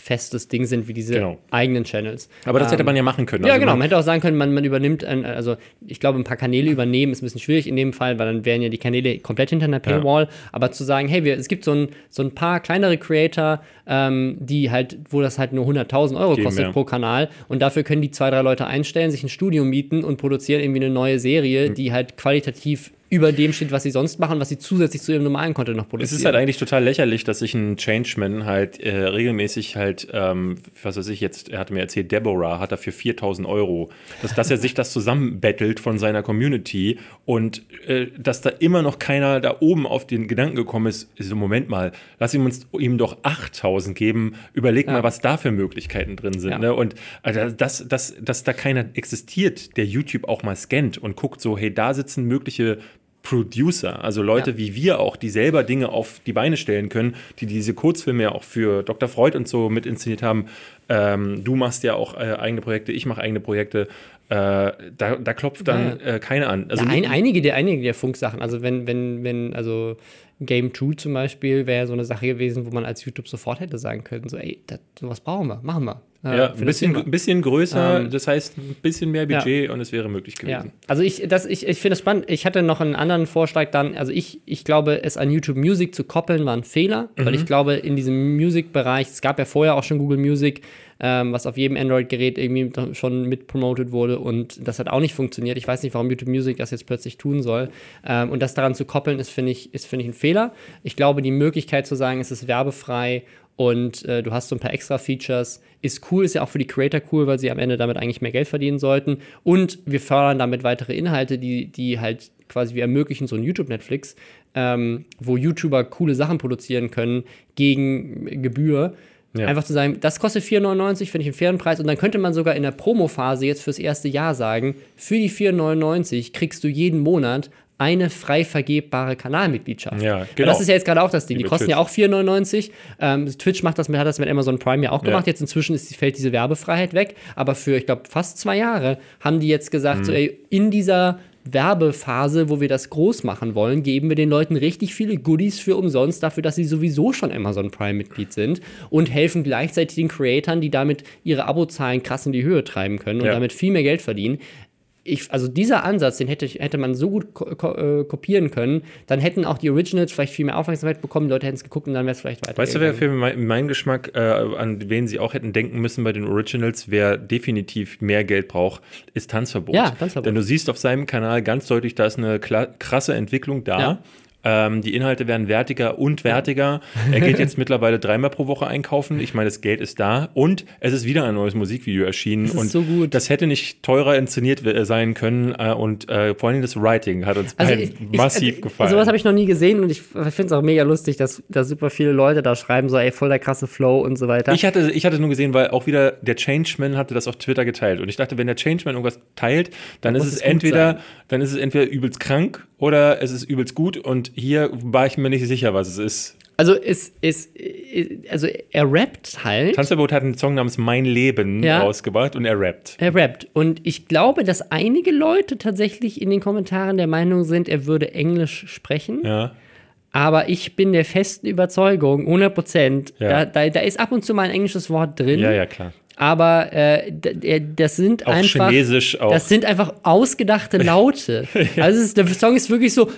festes Ding sind wie diese genau. eigenen Channels. Aber das ähm, hätte man ja machen können. Ja, also genau. Man hätte auch sagen können, man, man übernimmt, ein, also ich glaube, ein paar Kanäle übernehmen ist ein bisschen schwierig in dem Fall, weil dann wären ja die Kanäle komplett hinter einer Paywall. Ja. Aber zu sagen, hey, wir, es gibt so ein, so ein paar kleinere Creator, ähm, die halt, wo das halt nur 100.000 Euro Geben, kostet ja. pro Kanal und dafür können die zwei, drei Leute einstellen, sich ein Studio mieten und produzieren irgendwie eine neue Serie, mhm. die halt qualitativ über dem steht, was sie sonst machen, was sie zusätzlich zu ihrem normalen Content noch produzieren. Es ist halt eigentlich total lächerlich, dass sich ein Changeman halt äh, regelmäßig halt, ähm, was weiß ich jetzt, er hatte mir erzählt, Deborah hat dafür 4000 Euro, dass, dass er sich das zusammenbettelt von seiner Community und äh, dass da immer noch keiner da oben auf den Gedanken gekommen ist, so Moment mal, lass ihm uns ihm doch 8000 geben, überleg ja. mal, was da für Möglichkeiten drin sind. Ja. Ne? Und also, dass, dass, dass da keiner existiert, der YouTube auch mal scannt und guckt so, hey, da sitzen mögliche Producer, also Leute ja. wie wir auch, die selber Dinge auf die Beine stellen können, die diese Kurzfilme ja auch für Dr. Freud und so mit inszeniert haben. Ähm, du machst ja auch äh, eigene Projekte, ich mache eigene Projekte. Äh, da, da, klopft dann ja. äh, keine an. Also ja, ein, einige der einige der Funksachen, also wenn wenn wenn also Game 2 zum Beispiel wäre so eine Sache gewesen, wo man als YouTube sofort hätte sagen können, so ey, das, sowas brauchen wir, machen wir. Ja, ein bisschen, ein bisschen größer, ähm, das heißt ein bisschen mehr Budget ja. und es wäre möglich gewesen. Ja. Also ich, ich, ich finde es spannend. Ich hatte noch einen anderen Vorschlag dann, also ich, ich glaube, es an YouTube Music zu koppeln war ein Fehler, mhm. weil ich glaube, in diesem Music-Bereich, es gab ja vorher auch schon Google Music, ähm, was auf jedem Android-Gerät irgendwie schon mit promoted wurde und das hat auch nicht funktioniert. Ich weiß nicht, warum YouTube Music das jetzt plötzlich tun soll. Ähm, und das daran zu koppeln, ist, finde ich, ist, finde ich, ein Fehler. Ich glaube, die Möglichkeit zu sagen, es ist werbefrei und äh, du hast so ein paar extra Features. Ist cool, ist ja auch für die Creator cool, weil sie am Ende damit eigentlich mehr Geld verdienen sollten. Und wir fördern damit weitere Inhalte, die, die halt quasi wir ermöglichen so ein YouTube-Netflix, ähm, wo YouTuber coole Sachen produzieren können gegen Gebühr. Ja. Einfach zu sagen, das kostet 4,99, finde ich einen fairen Preis. Und dann könnte man sogar in der Promo-Phase jetzt fürs erste Jahr sagen, für die 4,99 kriegst du jeden Monat eine frei vergebbare Kanalmitgliedschaft. Ja, genau. das ist ja jetzt gerade auch das Ding. Die kosten Twitch. ja auch 4,99. Ähm, Twitch macht das mit, hat das mit Amazon Prime ja auch gemacht. Ja. Jetzt inzwischen ist, fällt diese Werbefreiheit weg. Aber für, ich glaube, fast zwei Jahre haben die jetzt gesagt, mhm. so, ey, in dieser Werbephase, wo wir das groß machen wollen, geben wir den Leuten richtig viele Goodies für umsonst dafür, dass sie sowieso schon Amazon Prime-Mitglied sind und helfen gleichzeitig den Creatoren, die damit ihre Abozahlen krass in die Höhe treiben können und ja. damit viel mehr Geld verdienen ich, also dieser Ansatz, den hätte, hätte man so gut ko ko äh, kopieren können, dann hätten auch die Originals vielleicht viel mehr Aufmerksamkeit bekommen, die Leute hätten es geguckt und dann wäre es vielleicht weiter. Weißt du, wer für mein, mein Geschmack, äh, an wen sie auch hätten denken müssen bei den Originals, wer definitiv mehr Geld braucht, ist Tanzverbot. Ja, Tanzverbot. Denn du siehst auf seinem Kanal ganz deutlich, da ist eine krasse Entwicklung da. Ja. Ähm, die Inhalte werden wertiger und wertiger. Er geht jetzt *laughs* mittlerweile dreimal pro Woche einkaufen. Ich meine, das Geld ist da. Und es ist wieder ein neues Musikvideo erschienen. Das ist und so gut. Das hätte nicht teurer inszeniert äh, sein können. Äh, und äh, vor allem das Writing hat uns also ich, massiv ich, gefallen. Sowas habe ich noch nie gesehen. Und ich finde es auch mega lustig, dass, dass super viele Leute da schreiben, so, ey, voll der krasse Flow und so weiter. Ich hatte, ich hatte nur gesehen, weil auch wieder der Changeman hatte das auf Twitter geteilt. Und ich dachte, wenn der Changeman irgendwas teilt, dann, dann ist es entweder, dann ist es entweder übelst krank oder es ist übelst gut. Und hier war ich mir nicht sicher, was es ist. Also es ist, also er rappt halt. Tanzverbot hat einen Song namens Mein Leben ja. rausgebracht und er rappt. Er rappt. Und ich glaube, dass einige Leute tatsächlich in den Kommentaren der Meinung sind, er würde Englisch sprechen. Ja. Aber ich bin der festen Überzeugung, 100 Prozent, ja. da, da, da, ist ab und zu mal ein englisches Wort drin. Ja, ja, klar aber äh, das sind auch einfach Chinesisch auch. das sind einfach ausgedachte Laute. ja. Also ist, der Song ist wirklich so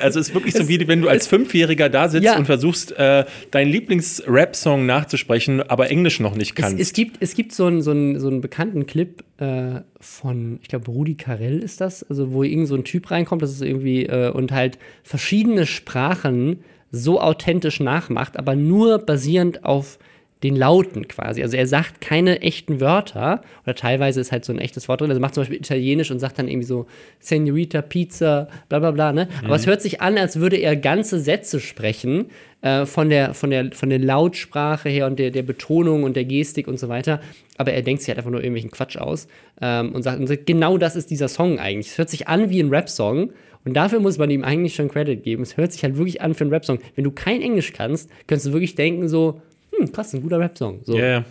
also es ist wirklich so wie wenn du als Fünfjähriger da sitzt ja. und versuchst äh, deinen Lieblings-Rap-Song nachzusprechen, aber Englisch noch nicht kannst. Es, es gibt es gibt so einen so einen, so einen bekannten Clip äh, von ich glaube Rudi Carell ist das, also wo irgend so ein Typ reinkommt, das ist irgendwie äh, und halt verschiedene Sprachen so authentisch nachmacht, aber nur basierend auf den Lauten quasi. Also er sagt keine echten Wörter oder teilweise ist halt so ein echtes Wort drin. Also macht zum Beispiel Italienisch und sagt dann irgendwie so Senorita Pizza, bla bla bla. Ne? Mhm. Aber es hört sich an, als würde er ganze Sätze sprechen äh, von, der, von, der, von der Lautsprache her und der, der Betonung und der Gestik und so weiter. Aber er denkt sich halt einfach nur irgendwelchen Quatsch aus ähm, und, sagt, und sagt, genau das ist dieser Song eigentlich. Es hört sich an wie ein Rap-Song und dafür muss man ihm eigentlich schon Credit geben. Es hört sich halt wirklich an für einen Rap-Song. Wenn du kein Englisch kannst, kannst du wirklich denken so, hm, krass, ein guter Rap-Song. So. Ja, yeah.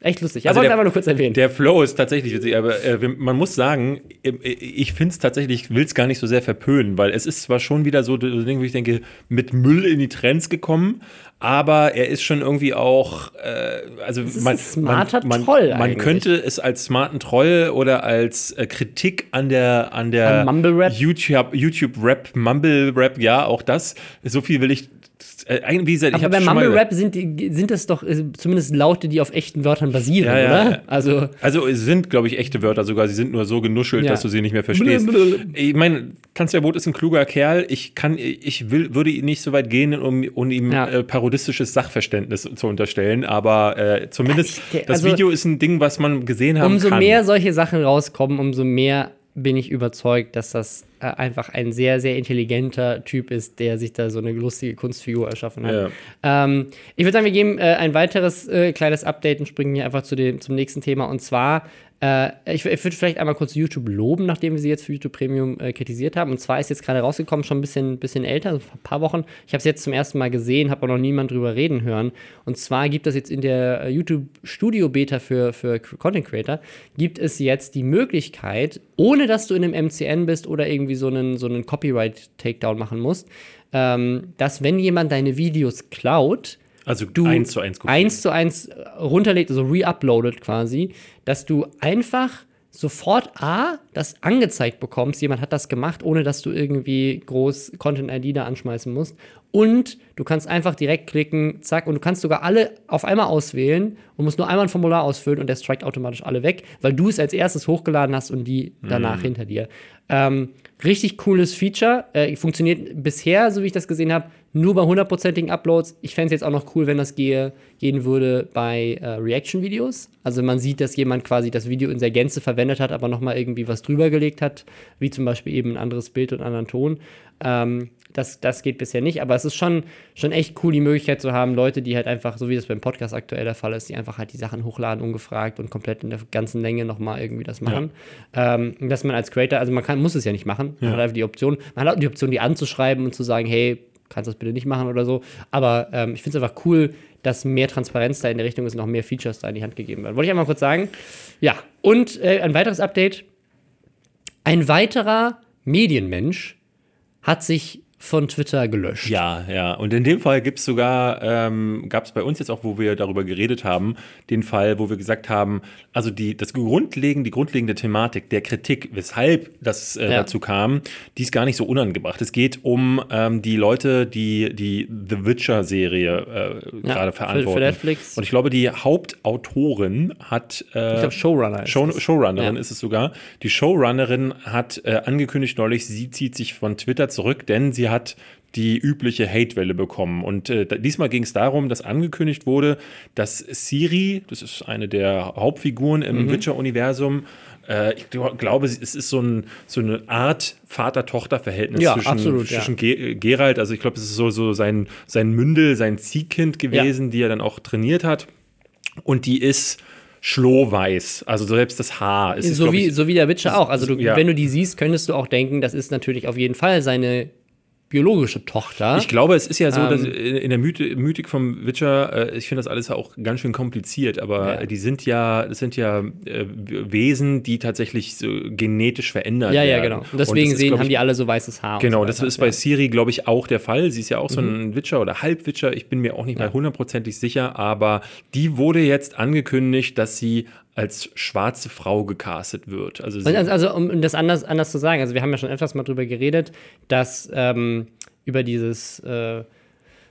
Echt lustig. Also wollte einfach nur kurz erwähnen. Der Flow ist tatsächlich witzig, aber äh, man muss sagen, äh, ich finde es tatsächlich, ich will es gar nicht so sehr verpönen, weil es ist zwar schon wieder so ein Ding, wo ich denke, mit Müll in die Trends gekommen, aber er ist schon irgendwie auch, äh, also das ist man, ein smarter man, Troll man, man könnte es als smarten Troll oder als äh, Kritik an der an der YouTube YouTube Rap Mumble Rap ja auch das so viel will ich äh, wie gesagt, Aber bei Mumble Rap sind, sind das doch äh, zumindest Laute, die auf echten Wörtern basieren, ja, ja, oder? Also, also es sind, glaube ich, echte Wörter sogar. Sie sind nur so genuschelt, dass du sie nicht mehr verstehst. Blö, Ich meine, Kanzler Boot ist ein kluger Kerl. Ich kann, ich will, würde nicht so weit gehen, um, um ihm äh, parodistisches Sachverständnis zu unterstellen. Aber äh, zumindest ich, das also, Video ist ein Ding, was man gesehen haben umso kann. Umso mehr solche Sachen rauskommen, umso mehr bin ich überzeugt, dass das äh, einfach ein sehr, sehr intelligenter Typ ist, der sich da so eine lustige Kunstfigur erschaffen hat. Ja. Ähm, ich würde sagen, wir geben äh, ein weiteres äh, kleines Update und springen hier einfach zu dem, zum nächsten Thema. Und zwar äh, ich, ich würde vielleicht einmal kurz YouTube loben, nachdem wir sie jetzt für YouTube Premium äh, kritisiert haben. Und zwar ist jetzt gerade rausgekommen, schon ein bisschen, bisschen älter, also ein paar Wochen. Ich habe es jetzt zum ersten Mal gesehen, habe aber noch niemand drüber reden hören. Und zwar gibt es jetzt in der YouTube Studio Beta für, für Content Creator, gibt es jetzt die Möglichkeit, ohne dass du in einem MCN bist oder irgendwie so einen, so einen Copyright-Takedown machen musst, ähm, dass wenn jemand deine Videos klaut, also du eins zu eins, eins zu eins runterlädt, also re-uploadet quasi, dass du einfach sofort A, das angezeigt bekommst, jemand hat das gemacht, ohne dass du irgendwie groß Content-ID da anschmeißen musst. Und du kannst einfach direkt klicken, zack, und du kannst sogar alle auf einmal auswählen und musst nur einmal ein Formular ausfüllen und der strikt automatisch alle weg, weil du es als erstes hochgeladen hast und die danach mhm. hinter dir. Ähm, richtig cooles Feature. Äh, funktioniert bisher, so wie ich das gesehen habe, nur bei hundertprozentigen Uploads. Ich fände es jetzt auch noch cool, wenn das gehe, gehen würde bei äh, Reaction-Videos. Also man sieht, dass jemand quasi das Video in der Gänze verwendet hat, aber nochmal irgendwie was drüber gelegt hat, wie zum Beispiel eben ein anderes Bild und einen anderen Ton. Ähm, das, das geht bisher nicht, aber es ist schon, schon echt cool, die Möglichkeit zu haben, Leute, die halt einfach, so wie das beim Podcast aktuell der Fall ist, die einfach halt die Sachen hochladen, ungefragt und komplett in der ganzen Länge nochmal irgendwie das machen. Ja. Ähm, dass man als Creator, also man kann, muss es ja nicht machen, man hat einfach die Option, man hat auch die Option, die anzuschreiben und zu sagen, hey, kannst du das bitte nicht machen oder so. Aber ähm, ich finde es einfach cool, dass mehr Transparenz da in der Richtung ist und auch mehr Features da in die Hand gegeben werden. Wollte ich einmal kurz sagen. Ja, und äh, ein weiteres Update. Ein weiterer Medienmensch hat sich von Twitter gelöscht. Ja, ja. Und in dem Fall gibt es sogar, ähm, gab es bei uns jetzt auch, wo wir darüber geredet haben, den Fall, wo wir gesagt haben, also die, das grundlegende, die grundlegende Thematik der Kritik, weshalb das äh, ja. dazu kam, die ist gar nicht so unangebracht. Es geht um ähm, die Leute, die die The Witcher-Serie äh, ja, gerade verantworten. Für, für, Netflix. Und ich glaube, die Hauptautorin hat äh, Ich glaube, Showrunner ist Show, Showrunnerin ja. ist es sogar. Die Showrunnerin hat äh, angekündigt neulich, sie zieht sich von Twitter zurück, denn sie hat die übliche Hate-Welle bekommen. Und äh, diesmal ging es darum, dass angekündigt wurde, dass Siri, das ist eine der Hauptfiguren im mhm. Witcher-Universum, äh, ich glaube, es ist so, ein, so eine Art Vater-Tochter-Verhältnis ja, zwischen, absolut, zwischen ja. Geralt, also ich glaube, es ist so, so sein, sein Mündel, sein Ziehkind gewesen, ja. die er dann auch trainiert hat. Und die ist schlohweiß. Also selbst das Haar ist. So, wie, ich, so wie der Witcher auch. Also du, ja. wenn du die siehst, könntest du auch denken, das ist natürlich auf jeden Fall seine biologische Tochter. Ich glaube, es ist ja so, ähm, dass in der Myth Mythik vom Witcher, äh, ich finde das alles auch ganz schön kompliziert, aber ja. die sind ja, das sind ja äh, Wesen, die tatsächlich so genetisch verändert ja, werden. Ja, ja, genau. Und deswegen sehen, ist, haben die alle so weißes Haar. Genau, so das ist bei Siri, glaube ich, auch der Fall. Sie ist ja auch so ein mhm. Witcher oder Halbwitcher. Ich bin mir auch nicht mal hundertprozentig sicher, aber die wurde jetzt angekündigt, dass sie als schwarze Frau gecastet wird. Also, also, also, um das anders, anders zu sagen, also wir haben ja schon etwas mal drüber geredet, dass ähm, über dieses äh,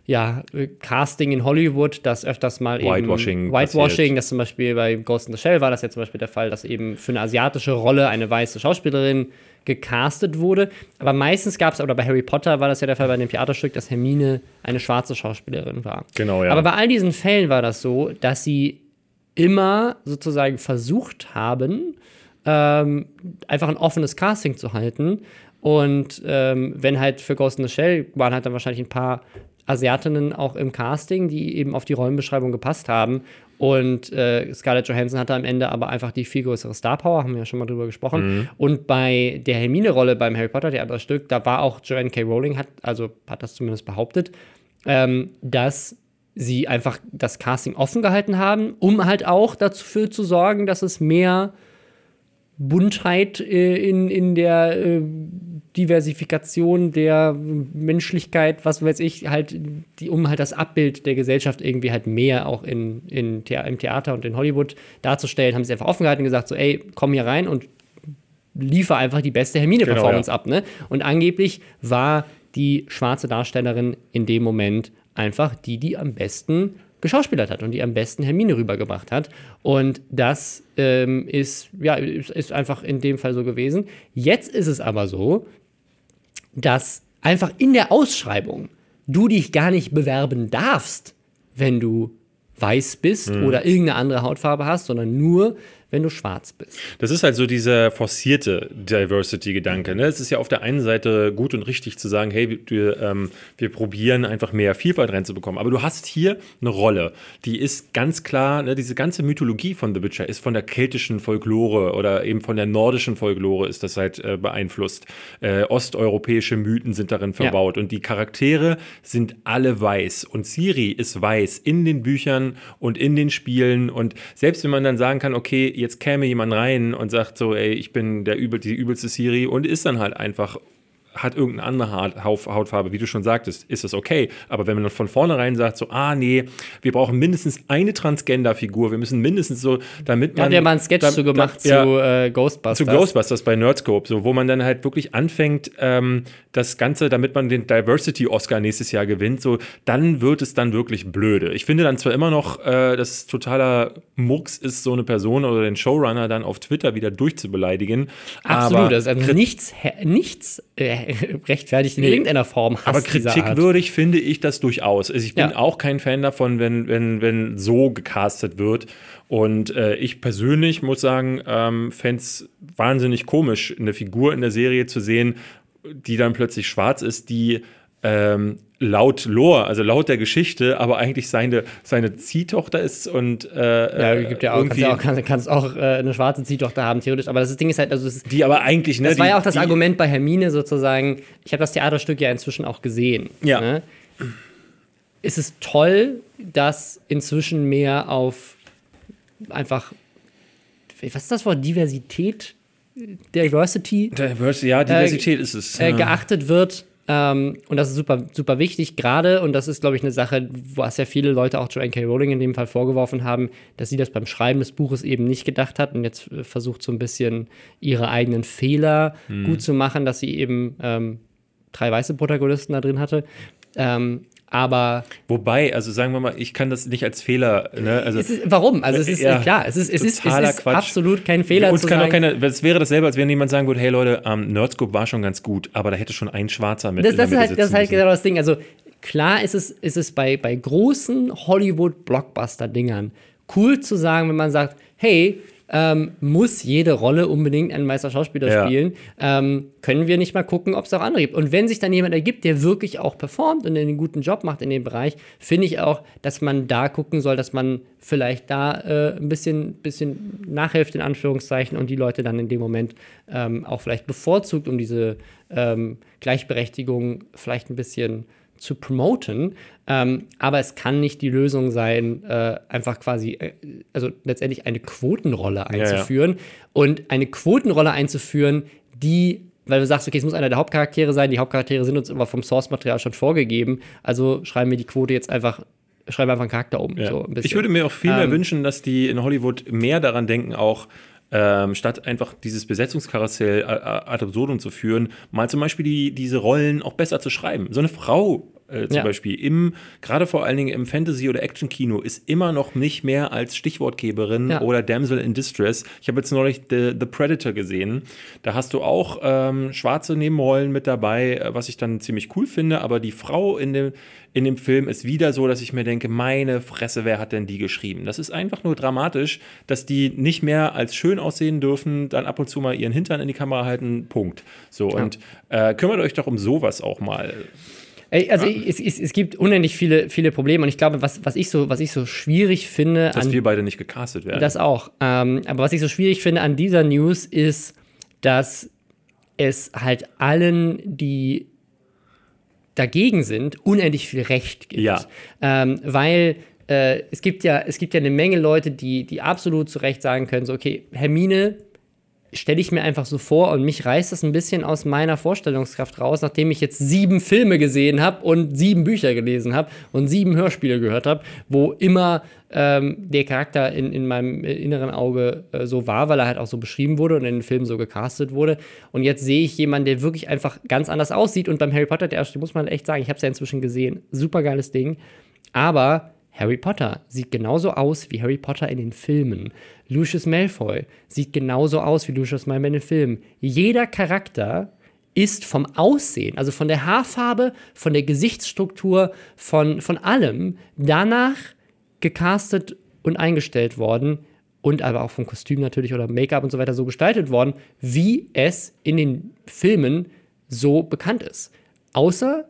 ja, Casting in Hollywood, das öfters mal Whitewashing eben Whitewashing, das zum Beispiel bei Ghost in the Shell war das ja zum Beispiel der Fall, dass eben für eine asiatische Rolle eine weiße Schauspielerin gecastet wurde. Aber meistens gab es, oder bei Harry Potter war das ja der Fall bei dem Theaterstück, dass Hermine eine schwarze Schauspielerin war. Genau, ja. Aber bei all diesen Fällen war das so, dass sie immer sozusagen versucht haben, ähm, einfach ein offenes Casting zu halten. Und ähm, wenn halt für Ghost in the Shell waren halt dann wahrscheinlich ein paar Asiatinnen auch im Casting, die eben auf die Rollenbeschreibung gepasst haben. Und äh, Scarlett Johansson hatte am Ende aber einfach die viel größere Star Power, haben wir ja schon mal drüber gesprochen. Mhm. Und bei der Hermine-Rolle beim Harry Potter Theaterstück, da war auch Joanne K. Rowling, hat, also hat das zumindest behauptet, ähm, dass sie einfach das Casting offen gehalten haben, um halt auch dafür zu sorgen, dass es mehr Buntheit äh, in, in der äh, Diversifikation der Menschlichkeit, was weiß ich, halt, die, um halt das Abbild der Gesellschaft irgendwie halt mehr auch in, in The im Theater und in Hollywood darzustellen, haben sie einfach offen gehalten und gesagt, so, ey, komm hier rein und liefer einfach die beste Hermine-Performance genau, ja. ab, ne? Und angeblich war die schwarze Darstellerin in dem Moment einfach die, die am besten geschauspielert hat und die am besten Hermine rübergebracht hat. Und das ähm, ist, ja, ist einfach in dem Fall so gewesen. Jetzt ist es aber so, dass einfach in der Ausschreibung du dich gar nicht bewerben darfst, wenn du weiß bist mhm. oder irgendeine andere Hautfarbe hast, sondern nur, wenn du schwarz bist. Das ist halt so dieser forcierte Diversity-Gedanke. Ne? Es ist ja auf der einen Seite gut und richtig zu sagen, hey, wir, ähm, wir probieren einfach mehr Vielfalt reinzubekommen. Aber du hast hier eine Rolle, die ist ganz klar, ne, diese ganze Mythologie von The Witcher ist von der keltischen Folklore oder eben von der nordischen Folklore ist das halt äh, beeinflusst. Äh, osteuropäische Mythen sind darin verbaut ja. und die Charaktere sind alle weiß. Und Siri ist weiß in den Büchern und in den Spielen. Und selbst wenn man dann sagen kann, okay, jetzt käme jemand rein und sagt so, ey, ich bin der übel, die übelste Siri und ist dann halt einfach hat irgendeine andere Hautfarbe, wie du schon sagtest, ist das okay. Aber wenn man dann von vornherein sagt, so, ah, nee, wir brauchen mindestens eine Transgender-Figur, wir müssen mindestens so, damit man. Hat ja mal einen Sketch da, zu gemacht da, zu ja, äh, Ghostbusters. Zu Ghostbusters bei Nerdscope, so, wo man dann halt wirklich anfängt, ähm, das Ganze, damit man den Diversity-Oscar nächstes Jahr gewinnt, so, dann wird es dann wirklich blöde. Ich finde dann zwar immer noch, äh, dass totaler Murks ist, so eine Person oder den Showrunner dann auf Twitter wieder durchzubeleidigen. Absolut, das ist also nichts, nichts äh, *laughs* rechtfertigt in nee. irgendeiner Form Hass Aber kritikwürdig finde ich das durchaus. Also ich bin ja. auch kein Fan davon, wenn, wenn, wenn so gecastet wird. Und äh, ich persönlich muss sagen, ähm, fände es wahnsinnig komisch, eine Figur in der Serie zu sehen, die dann plötzlich schwarz ist, die ähm, laut Lore, also laut der Geschichte, aber eigentlich seine, seine Ziehtochter ist und äh, ja, gibt ja auch, kannst ja auch, kannst, kannst auch äh, eine schwarze Ziehtochter haben, theoretisch, aber das Ding ist halt, also ist, die aber eigentlich, ne, Das war die, ja auch das Argument bei Hermine sozusagen, ich habe das Theaterstück ja inzwischen auch gesehen. Ja. Ne? Es ist toll, dass inzwischen mehr auf einfach, was ist das Wort, Diversität? Diversity? Diversity ja, Diversität äh, ist es. Äh, geachtet wird Ähm, und das ist super, super wichtig, gerade, und das ist, glaube ich, eine Sache, was ja viele Leute auch Joanne K. Rowling in dem Fall vorgeworfen haben, dass sie das beim Schreiben des Buches eben nicht gedacht hat und jetzt äh, versucht so ein bisschen ihre eigenen Fehler hm. gut zu machen, dass sie eben ähm, drei weiße Protagonisten da drin hatte. Ähm, aber. Wobei, also sagen wir mal, ich kann das nicht als Fehler. Ne? Also, ist, warum? Also, es ist ja, klar, es ist, es ist, es ist absolut kein Fehler. Uns kann sagen, auch keine, es wäre dasselbe, als wenn jemand sagen würde: hey Leute, ähm, Nerdscope war schon ganz gut, aber da hätte schon ein Schwarzer mit. Das, das, ist, halt, das ist halt genau das Ding. Also, klar ist es, ist es bei, bei großen Hollywood-Blockbuster-Dingern cool zu sagen, wenn man sagt: hey, ähm, muss jede Rolle unbedingt ein Meisterschauspieler ja. spielen. Ähm, können wir nicht mal gucken, ob es auch andere gibt. Und wenn sich dann jemand ergibt, der wirklich auch performt und einen guten Job macht in dem Bereich, finde ich auch, dass man da gucken soll, dass man vielleicht da äh, ein bisschen, bisschen nachhilft, in Anführungszeichen, und die Leute dann in dem Moment ähm, auch vielleicht bevorzugt, um diese ähm, Gleichberechtigung vielleicht ein bisschen zu promoten. Ähm, aber es kann nicht die Lösung sein, äh, einfach quasi, äh, also letztendlich eine Quotenrolle einzuführen. Ja, ja. Und eine Quotenrolle einzuführen, die weil du sagst, okay, es muss einer der Hauptcharaktere sein. Die Hauptcharaktere sind uns immer vom Source-Material schon vorgegeben. Also schreiben wir die Quote jetzt einfach schreiben einfach einen Charakter um. Ja. So ich würde mir auch viel mehr ähm, wünschen, dass die in Hollywood mehr daran denken, auch ähm, statt einfach dieses Besetzungskarussell ad absurdum zu führen, mal zum Beispiel die, diese Rollen auch besser zu schreiben. So eine Frau äh, zum ja. Beispiel im, gerade vor allen Dingen im Fantasy- oder Action-Kino, ist immer noch nicht mehr als Stichwortgeberin ja. oder Damsel in Distress. Ich habe jetzt neulich The, The, Predator gesehen. Da hast du auch ähm, schwarze Nebenrollen mit dabei, äh, was ich dann ziemlich cool finde, aber die Frau in dem, in dem Film ist wieder so, dass ich mir denke, meine Fresse, wer hat denn die geschrieben? Das ist einfach nur dramatisch, dass die nicht mehr als schön aussehen dürfen, dann ab und zu mal ihren Hintern in die Kamera halten, Punkt. So, ja. und äh, kümmert euch doch um sowas auch mal. Also ja. es, es, es, gibt unendlich viele, viele Probleme und ich glaube, was, was, ich, so, was ich so schwierig finde. Dass an, wir beide nicht gecastet werden. Das auch. Ähm, aber was ich so schwierig finde an dieser News ist, dass es halt allen, die dagegen sind, unendlich viel Recht gibt. Ja. Ähm, weil äh, es, gibt ja, es gibt ja eine Menge Leute, die, die absolut zu Recht sagen können: so, okay, Hermine stelle ich mir einfach so vor und mich reißt das ein bisschen aus meiner Vorstellungskraft raus, nachdem ich jetzt sieben Filme gesehen habe und sieben Bücher gelesen habe und sieben Hörspiele gehört habe, wo immer ähm, der Charakter in, in meinem inneren Auge äh, so war, weil er halt auch so beschrieben wurde und in den Filmen so gecastet wurde. Und jetzt sehe ich jemanden, der wirklich einfach ganz anders aussieht. Und beim Harry Potter, der erste, muss man echt sagen, ich habe es ja inzwischen gesehen, super geiles Ding. Aber Harry Potter sieht genauso aus wie Harry Potter in den Filmen. Lucius Malfoy sieht genauso aus wie Lucius Malfoy in den Filmen. Jeder Charakter ist vom Aussehen, also von der Haarfarbe, von der Gesichtsstruktur, von, von allem danach gecastet und eingestellt worden und aber auch vom Kostüm natürlich oder Make-up und so weiter so gestaltet worden, wie es in den Filmen so bekannt ist. Außer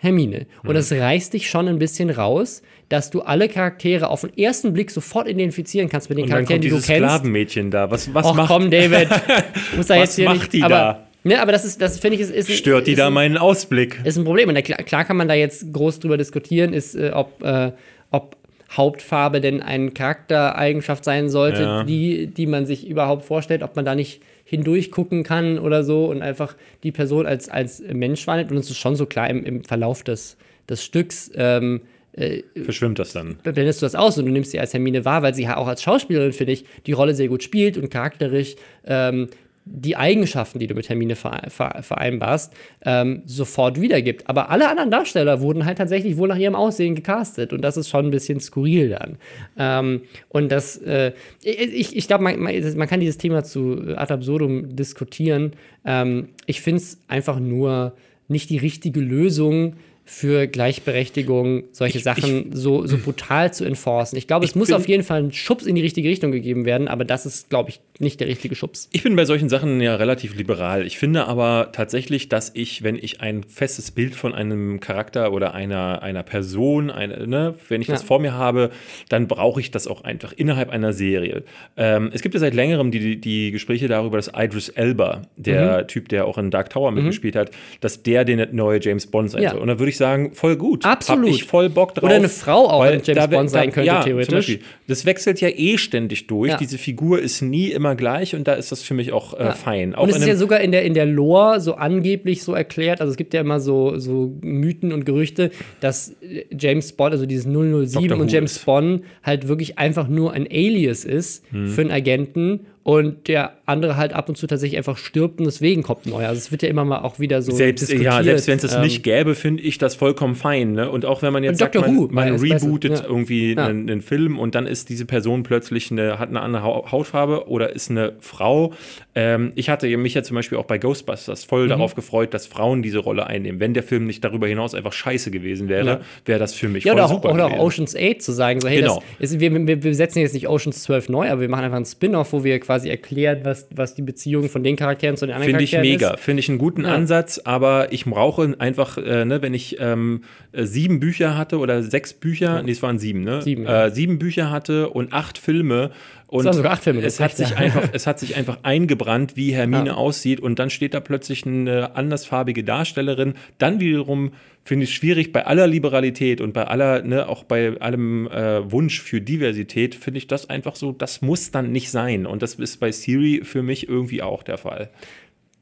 Hermine. Und mhm. das reißt dich schon ein bisschen raus, dass du alle Charaktere auf den ersten Blick sofort identifizieren kannst mit den und Charakteren, die du kennst. Sklavenmädchen da. Was, was Och, macht komm, David. *laughs* Muss was macht nicht, die aber, da? Ne, aber das ist, das finde ich, ist, ist Stört die ist, da meinen Ausblick? Ist ein Problem. Und da, klar kann man da jetzt groß drüber diskutieren, ist, äh, ob, äh, ob Hauptfarbe denn eine Charaktereigenschaft sein sollte, ja. die, die man sich überhaupt vorstellt, ob man da nicht hindurch gucken kann oder so und einfach die Person als, als Mensch wahrnimmt. Und es ist schon so klar im, im Verlauf des, des Stücks. Ähm, äh, Verschwimmt das dann? Blendest du das aus und du nimmst sie als Hermine wahr, weil sie ja auch als Schauspielerin, finde ich, die Rolle sehr gut spielt und charakterisch ähm, die Eigenschaften, die du mit Hermine vereinbarst, ähm, sofort wiedergibt. Aber alle anderen Darsteller wurden halt tatsächlich wohl nach ihrem Aussehen gecastet und das ist schon ein bisschen skurril dann. Ähm, und das, äh, ich, ich glaube, man, man, kann dieses Thema zu ad absurdum diskutieren. Ähm, ich finde es einfach nur nicht die richtige Lösung, für Gleichberechtigung, solche ich, Sachen ich, so, so brutal zu enforcen. Ich glaube, es muss auf jeden Fall ein Schubs in die richtige Richtung gegeben werden, aber das ist, glaube ich, nicht der richtige Schubs. Ich bin bei solchen Sachen ja relativ liberal. Ich finde aber tatsächlich, dass ich, wenn ich ein festes Bild von einem Charakter oder einer, einer Person, eine, ne, wenn ich ja. das vor mir habe, dann brauche ich das auch einfach innerhalb einer Serie. Ähm, es gibt ja seit längerem die, die Gespräche darüber, dass Idris Elba, der mhm. Typ, der auch in Dark Tower mhm. mitgespielt hat, dass der den neue James Bond sein ja. soll. Und da würde ich sagen, voll gut. Absolut. Hab ich voll Bock drauf. Oder eine Frau auch weil James Bond sein könnte, ja, theoretisch. Das wechselt ja eh ständig durch. Ja. Diese Figur ist nie immer gleich und da ist das für mich auch äh, fein. Auch Und es ist ja sogar in der, in der Lore so angeblich so erklärt, also es gibt ja immer so, so Mythen und Gerüchte, dass äh, James Bond, also dieses 007 Dr. und James. Bond halt wirklich einfach nur ein Alias ist Hm. für einen Agenten und der andere halt ab und zu tatsächlich einfach stirbt und deswegen kommt ein neuer. Also es wird ja immer mal auch wieder so selbst, diskutiert. ja, selbst wenn es das ähm, nicht gäbe, finde ich das vollkommen fein. Ne? Und auch wenn man jetzt sagt, man, Who, man weiß- weiß- rebootet ja. irgendwie Ja. einen, einen Film und dann ist diese Person plötzlich eine, hat eine andere Hau- Hautfarbe oder ist eine Frau. Ähm, ich hatte mich ja zum Beispiel auch bei Ghostbusters voll Mhm. darauf gefreut, dass Frauen diese Rolle einnehmen. Wenn der Film nicht darüber hinaus einfach scheiße gewesen wäre, Ja. wäre das für mich Ja, voll oder auch, super oder auch gewesen. Oceans 8 zu sagen, so, hey, Genau. ist, wir, wir setzen jetzt nicht Oceans 12 neu, aber wir machen einfach einen Spin-off, wo wir quasi erklären, was, was die Beziehung von den Charakteren zu den anderen Finde ich Charakteren mega, ist. finde ich einen guten Ja. Ansatz, aber ich brauche einfach, äh, ne, wenn ich ähm, äh, sieben Bücher hatte oder sechs Bücher, nee, es waren sieben, ne? Sieben, ja. äh, sieben Bücher hatte und acht Filme. Und waren sogar acht Filme, das es hat, sich ja. einfach, es hat sich einfach eingebrannt, wie Hermine Ja. aussieht. Und dann steht da plötzlich eine andersfarbige Darstellerin. Dann wiederum finde ich es schwierig, bei aller Liberalität und bei aller, ne, auch bei allem äh, Wunsch für Diversität, finde ich das einfach so, das muss dann nicht sein. Und das ist bei Siri für mich irgendwie auch der Fall.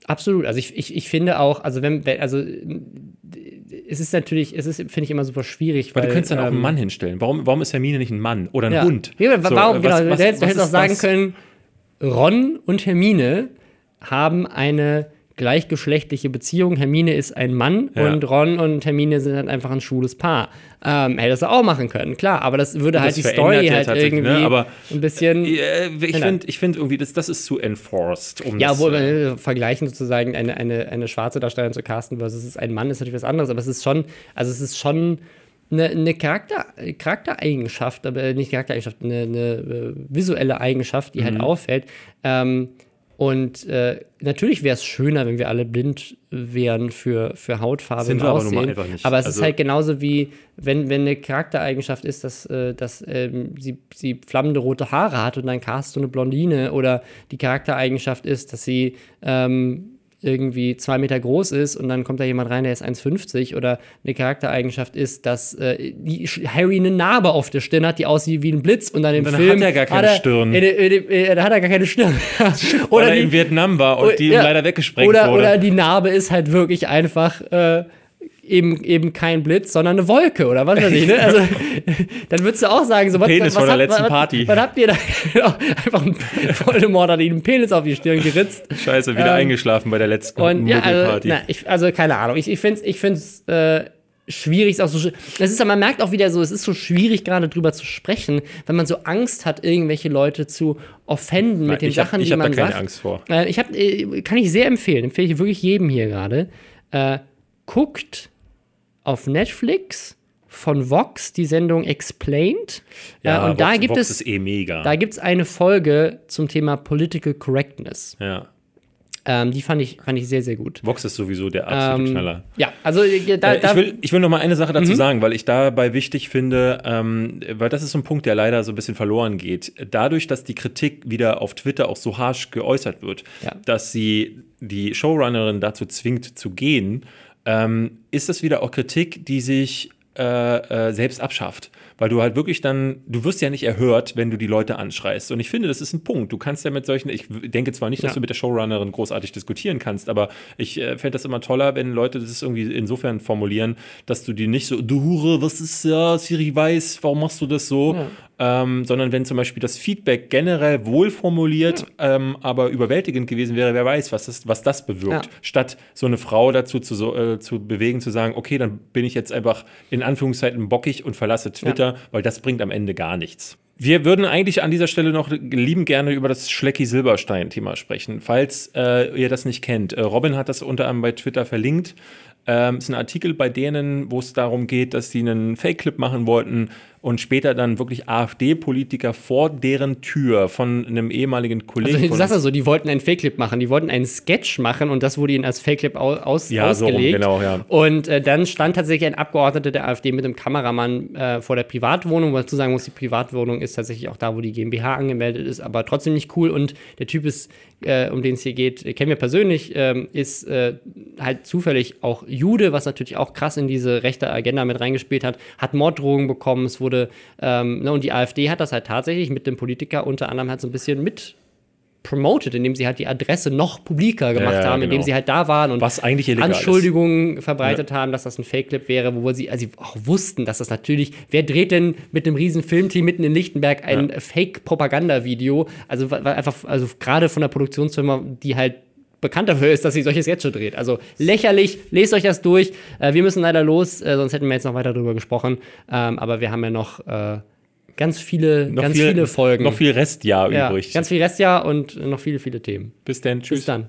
Absolut. Also ich, ich, ich finde auch, also wenn, also es ist natürlich, es ist, finde ich, immer super schwierig. Weil weil du könntest dann auch einen ähm, Mann hinstellen. Warum, warum ist Hermine nicht ein Mann oder ein ja. Hund? Ja, So, warum, äh, genau, was- du was- hättest, du hättest auch sagen das? können, Ron und Hermine haben eine gleichgeschlechtliche Beziehung. Hermine ist ein Mann Ja. und Ron und Hermine sind halt einfach ein schwules Paar. Ähm, hätte das auch machen können, klar, aber das würde halt Das die Story ja halt tatsächlich, irgendwie ne, aber- ein bisschen. Äh, ich finde ich find irgendwie, das, das ist zu enforced. Um Ja, äh, wir vergleichen sozusagen eine, eine, eine schwarze Darstellerin zu casten versus es ist ein Mann, ist natürlich was anderes, aber es ist schon, also es ist schon eine, eine Charakter, Charaktereigenschaft, aber nicht Charaktereigenschaft, eine, eine äh, visuelle Eigenschaft, die Mhm. halt auffällt. Ähm, und äh, natürlich wäre es schöner, wenn wir alle blind wären für, für Hautfarbe Sind und aber Aussehen. mal einfach nicht. Aber es Also- ist halt genauso wie, wenn, wenn eine Charaktereigenschaft ist, dass, äh, dass ähm, sie, sie flammende rote Haare hat und dann cast du eine Blondine oder die Charaktereigenschaft ist, dass sie ähm, irgendwie zwei Meter groß ist und dann kommt da jemand rein, der ist 1,50 oder eine Charaktereigenschaft ist, dass äh, die, Harry eine Narbe auf der Stirn hat, die aussieht wie ein Blitz und dann im dann Film hat er gar keine er- Stirn. äh, äh, da hat er gar keine Stirn. *laughs* weil oder er die, in Vietnam war und die ihm ja. leider weggesprengt oder, wurde. Oder die Narbe ist halt wirklich einfach äh, eben, eben kein Blitz, sondern eine Wolke oder was weiß ich. Ne? Also, *laughs* dann würdest du auch sagen, so was, Penis was, von der letzten was, Party. Was habt ihr da? *laughs* Einfach ein Voldemort hat ihm einen Penis auf die Stirn geritzt. Scheiße, wieder Ähm, eingeschlafen bei der letzten Und ja, also, na, ich, also keine Ahnung. Ich, ich finde es ich find's, äh, schwierig. Ist auch so, das ist, man merkt auch wieder so, es ist so schwierig, gerade drüber zu sprechen, wenn man so Angst hat, irgendwelche Leute zu offenden mit den ich hab- Sachen, ich die hab da man keine sagt. Angst vor. Äh, ich hab, äh, kann ich sehr empfehlen, empfehle ich wirklich jedem hier gerade. Äh, guckt auf Netflix von Vox die Sendung Explained. ja, äh, und da Vox- gibt Vox es ist eh mega. da gibt es eine Folge zum Thema Political Correctness. ja. Ähm, die fand ich, fand ich sehr, sehr gut. Vox ist sowieso der absolute Ähm, Knaller. Ja, also äh, da, Äh, da ich, will, ich will noch mal eine Sache Mhm. dazu sagen, weil ich dabei wichtig finde, ähm, weil das ist so ein Punkt, der leider so ein bisschen verloren geht. Dadurch, dass die Kritik wieder auf Twitter auch so harsch geäußert wird, Ja. dass sie die Showrunnerin dazu zwingt zu gehen, ähm, ist das wieder auch Kritik, die sich äh, äh, selbst abschafft. Weil du halt wirklich dann, du wirst ja nicht erhört, wenn du die Leute anschreist. Und ich finde, das ist ein Punkt. Du kannst ja mit solchen, ich denke zwar nicht, dass Ja. du mit der Showrunnerin großartig diskutieren kannst, aber ich äh, fände das immer toller, wenn Leute das irgendwie insofern formulieren, dass du die nicht so, du Hure, was ist ja, Siri weiß, warum machst du das so? Ähm, sondern wenn zum Beispiel das Feedback generell wohl formuliert, ähm, aber überwältigend gewesen wäre, wer weiß, was das, was das bewirkt. Ja. Statt so eine Frau dazu zu, äh, zu bewegen, zu sagen, okay, dann bin ich jetzt einfach in Anführungszeichen bockig und verlasse Twitter, weil das bringt am Ende gar nichts. Wir würden eigentlich an dieser Stelle noch lieben gerne über das Schlecki-Silberstein-Thema sprechen. Falls äh, ihr das nicht kennt, äh, Robin hat das unter anderem bei Twitter verlinkt. Ähm, ist ein Artikel bei denen, wo es darum geht, dass sie einen Fake-Clip machen wollten und später dann wirklich AfD-Politiker vor deren Tür von einem ehemaligen Kollegen. Also, du von sagst ja so, die wollten einen Fake-Clip machen, die wollten einen Sketch machen und das wurde ihnen als Fake-Clip au aus Ja, so rum, ausgelegt. genau, ja. Und äh, dann stand tatsächlich ein Abgeordneter der AfD mit einem Kameramann äh, vor der Privatwohnung, weil dazu sagen muss, die Privatwohnung ist tatsächlich auch da, wo die GmbH angemeldet ist, aber trotzdem nicht cool. Und der Typ ist, äh, um den es hier geht, kennen wir persönlich, ähm, ist äh, halt zufällig auch Jude, was natürlich auch krass in diese rechte Agenda mit reingespielt hat, hat Morddrohungen bekommen. Es wurde, ähm, ne, und die AfD hat das halt tatsächlich mit dem Politiker unter anderem halt so ein bisschen mit promoted, indem sie halt die Adresse noch publiker gemacht ja, ja, haben, genau. indem sie halt da waren und Was eigentlich Anschuldigungen ist. verbreitet ja. haben, dass das ein Fake-Clip wäre, wo sie also auch wussten, dass das natürlich, wer dreht denn mit einem riesen Filmteam mitten in Lichtenberg ein Fake-Propaganda-Video? Also einfach, also gerade von der Produktionsfirma, die halt bekannt dafür ist, dass sie solches jetzt schon dreht. Also lächerlich, lest euch das durch. Äh, wir müssen leider los, äh, sonst hätten wir jetzt noch weiter darüber gesprochen. Ähm, aber wir haben ja noch äh, ganz viele, noch ganz viel, viele Folgen. Noch viel Restjahr ja, übrig. Ganz viel Restjahr und noch viele, viele Themen. Bis dann. Tschüss. Bis dann.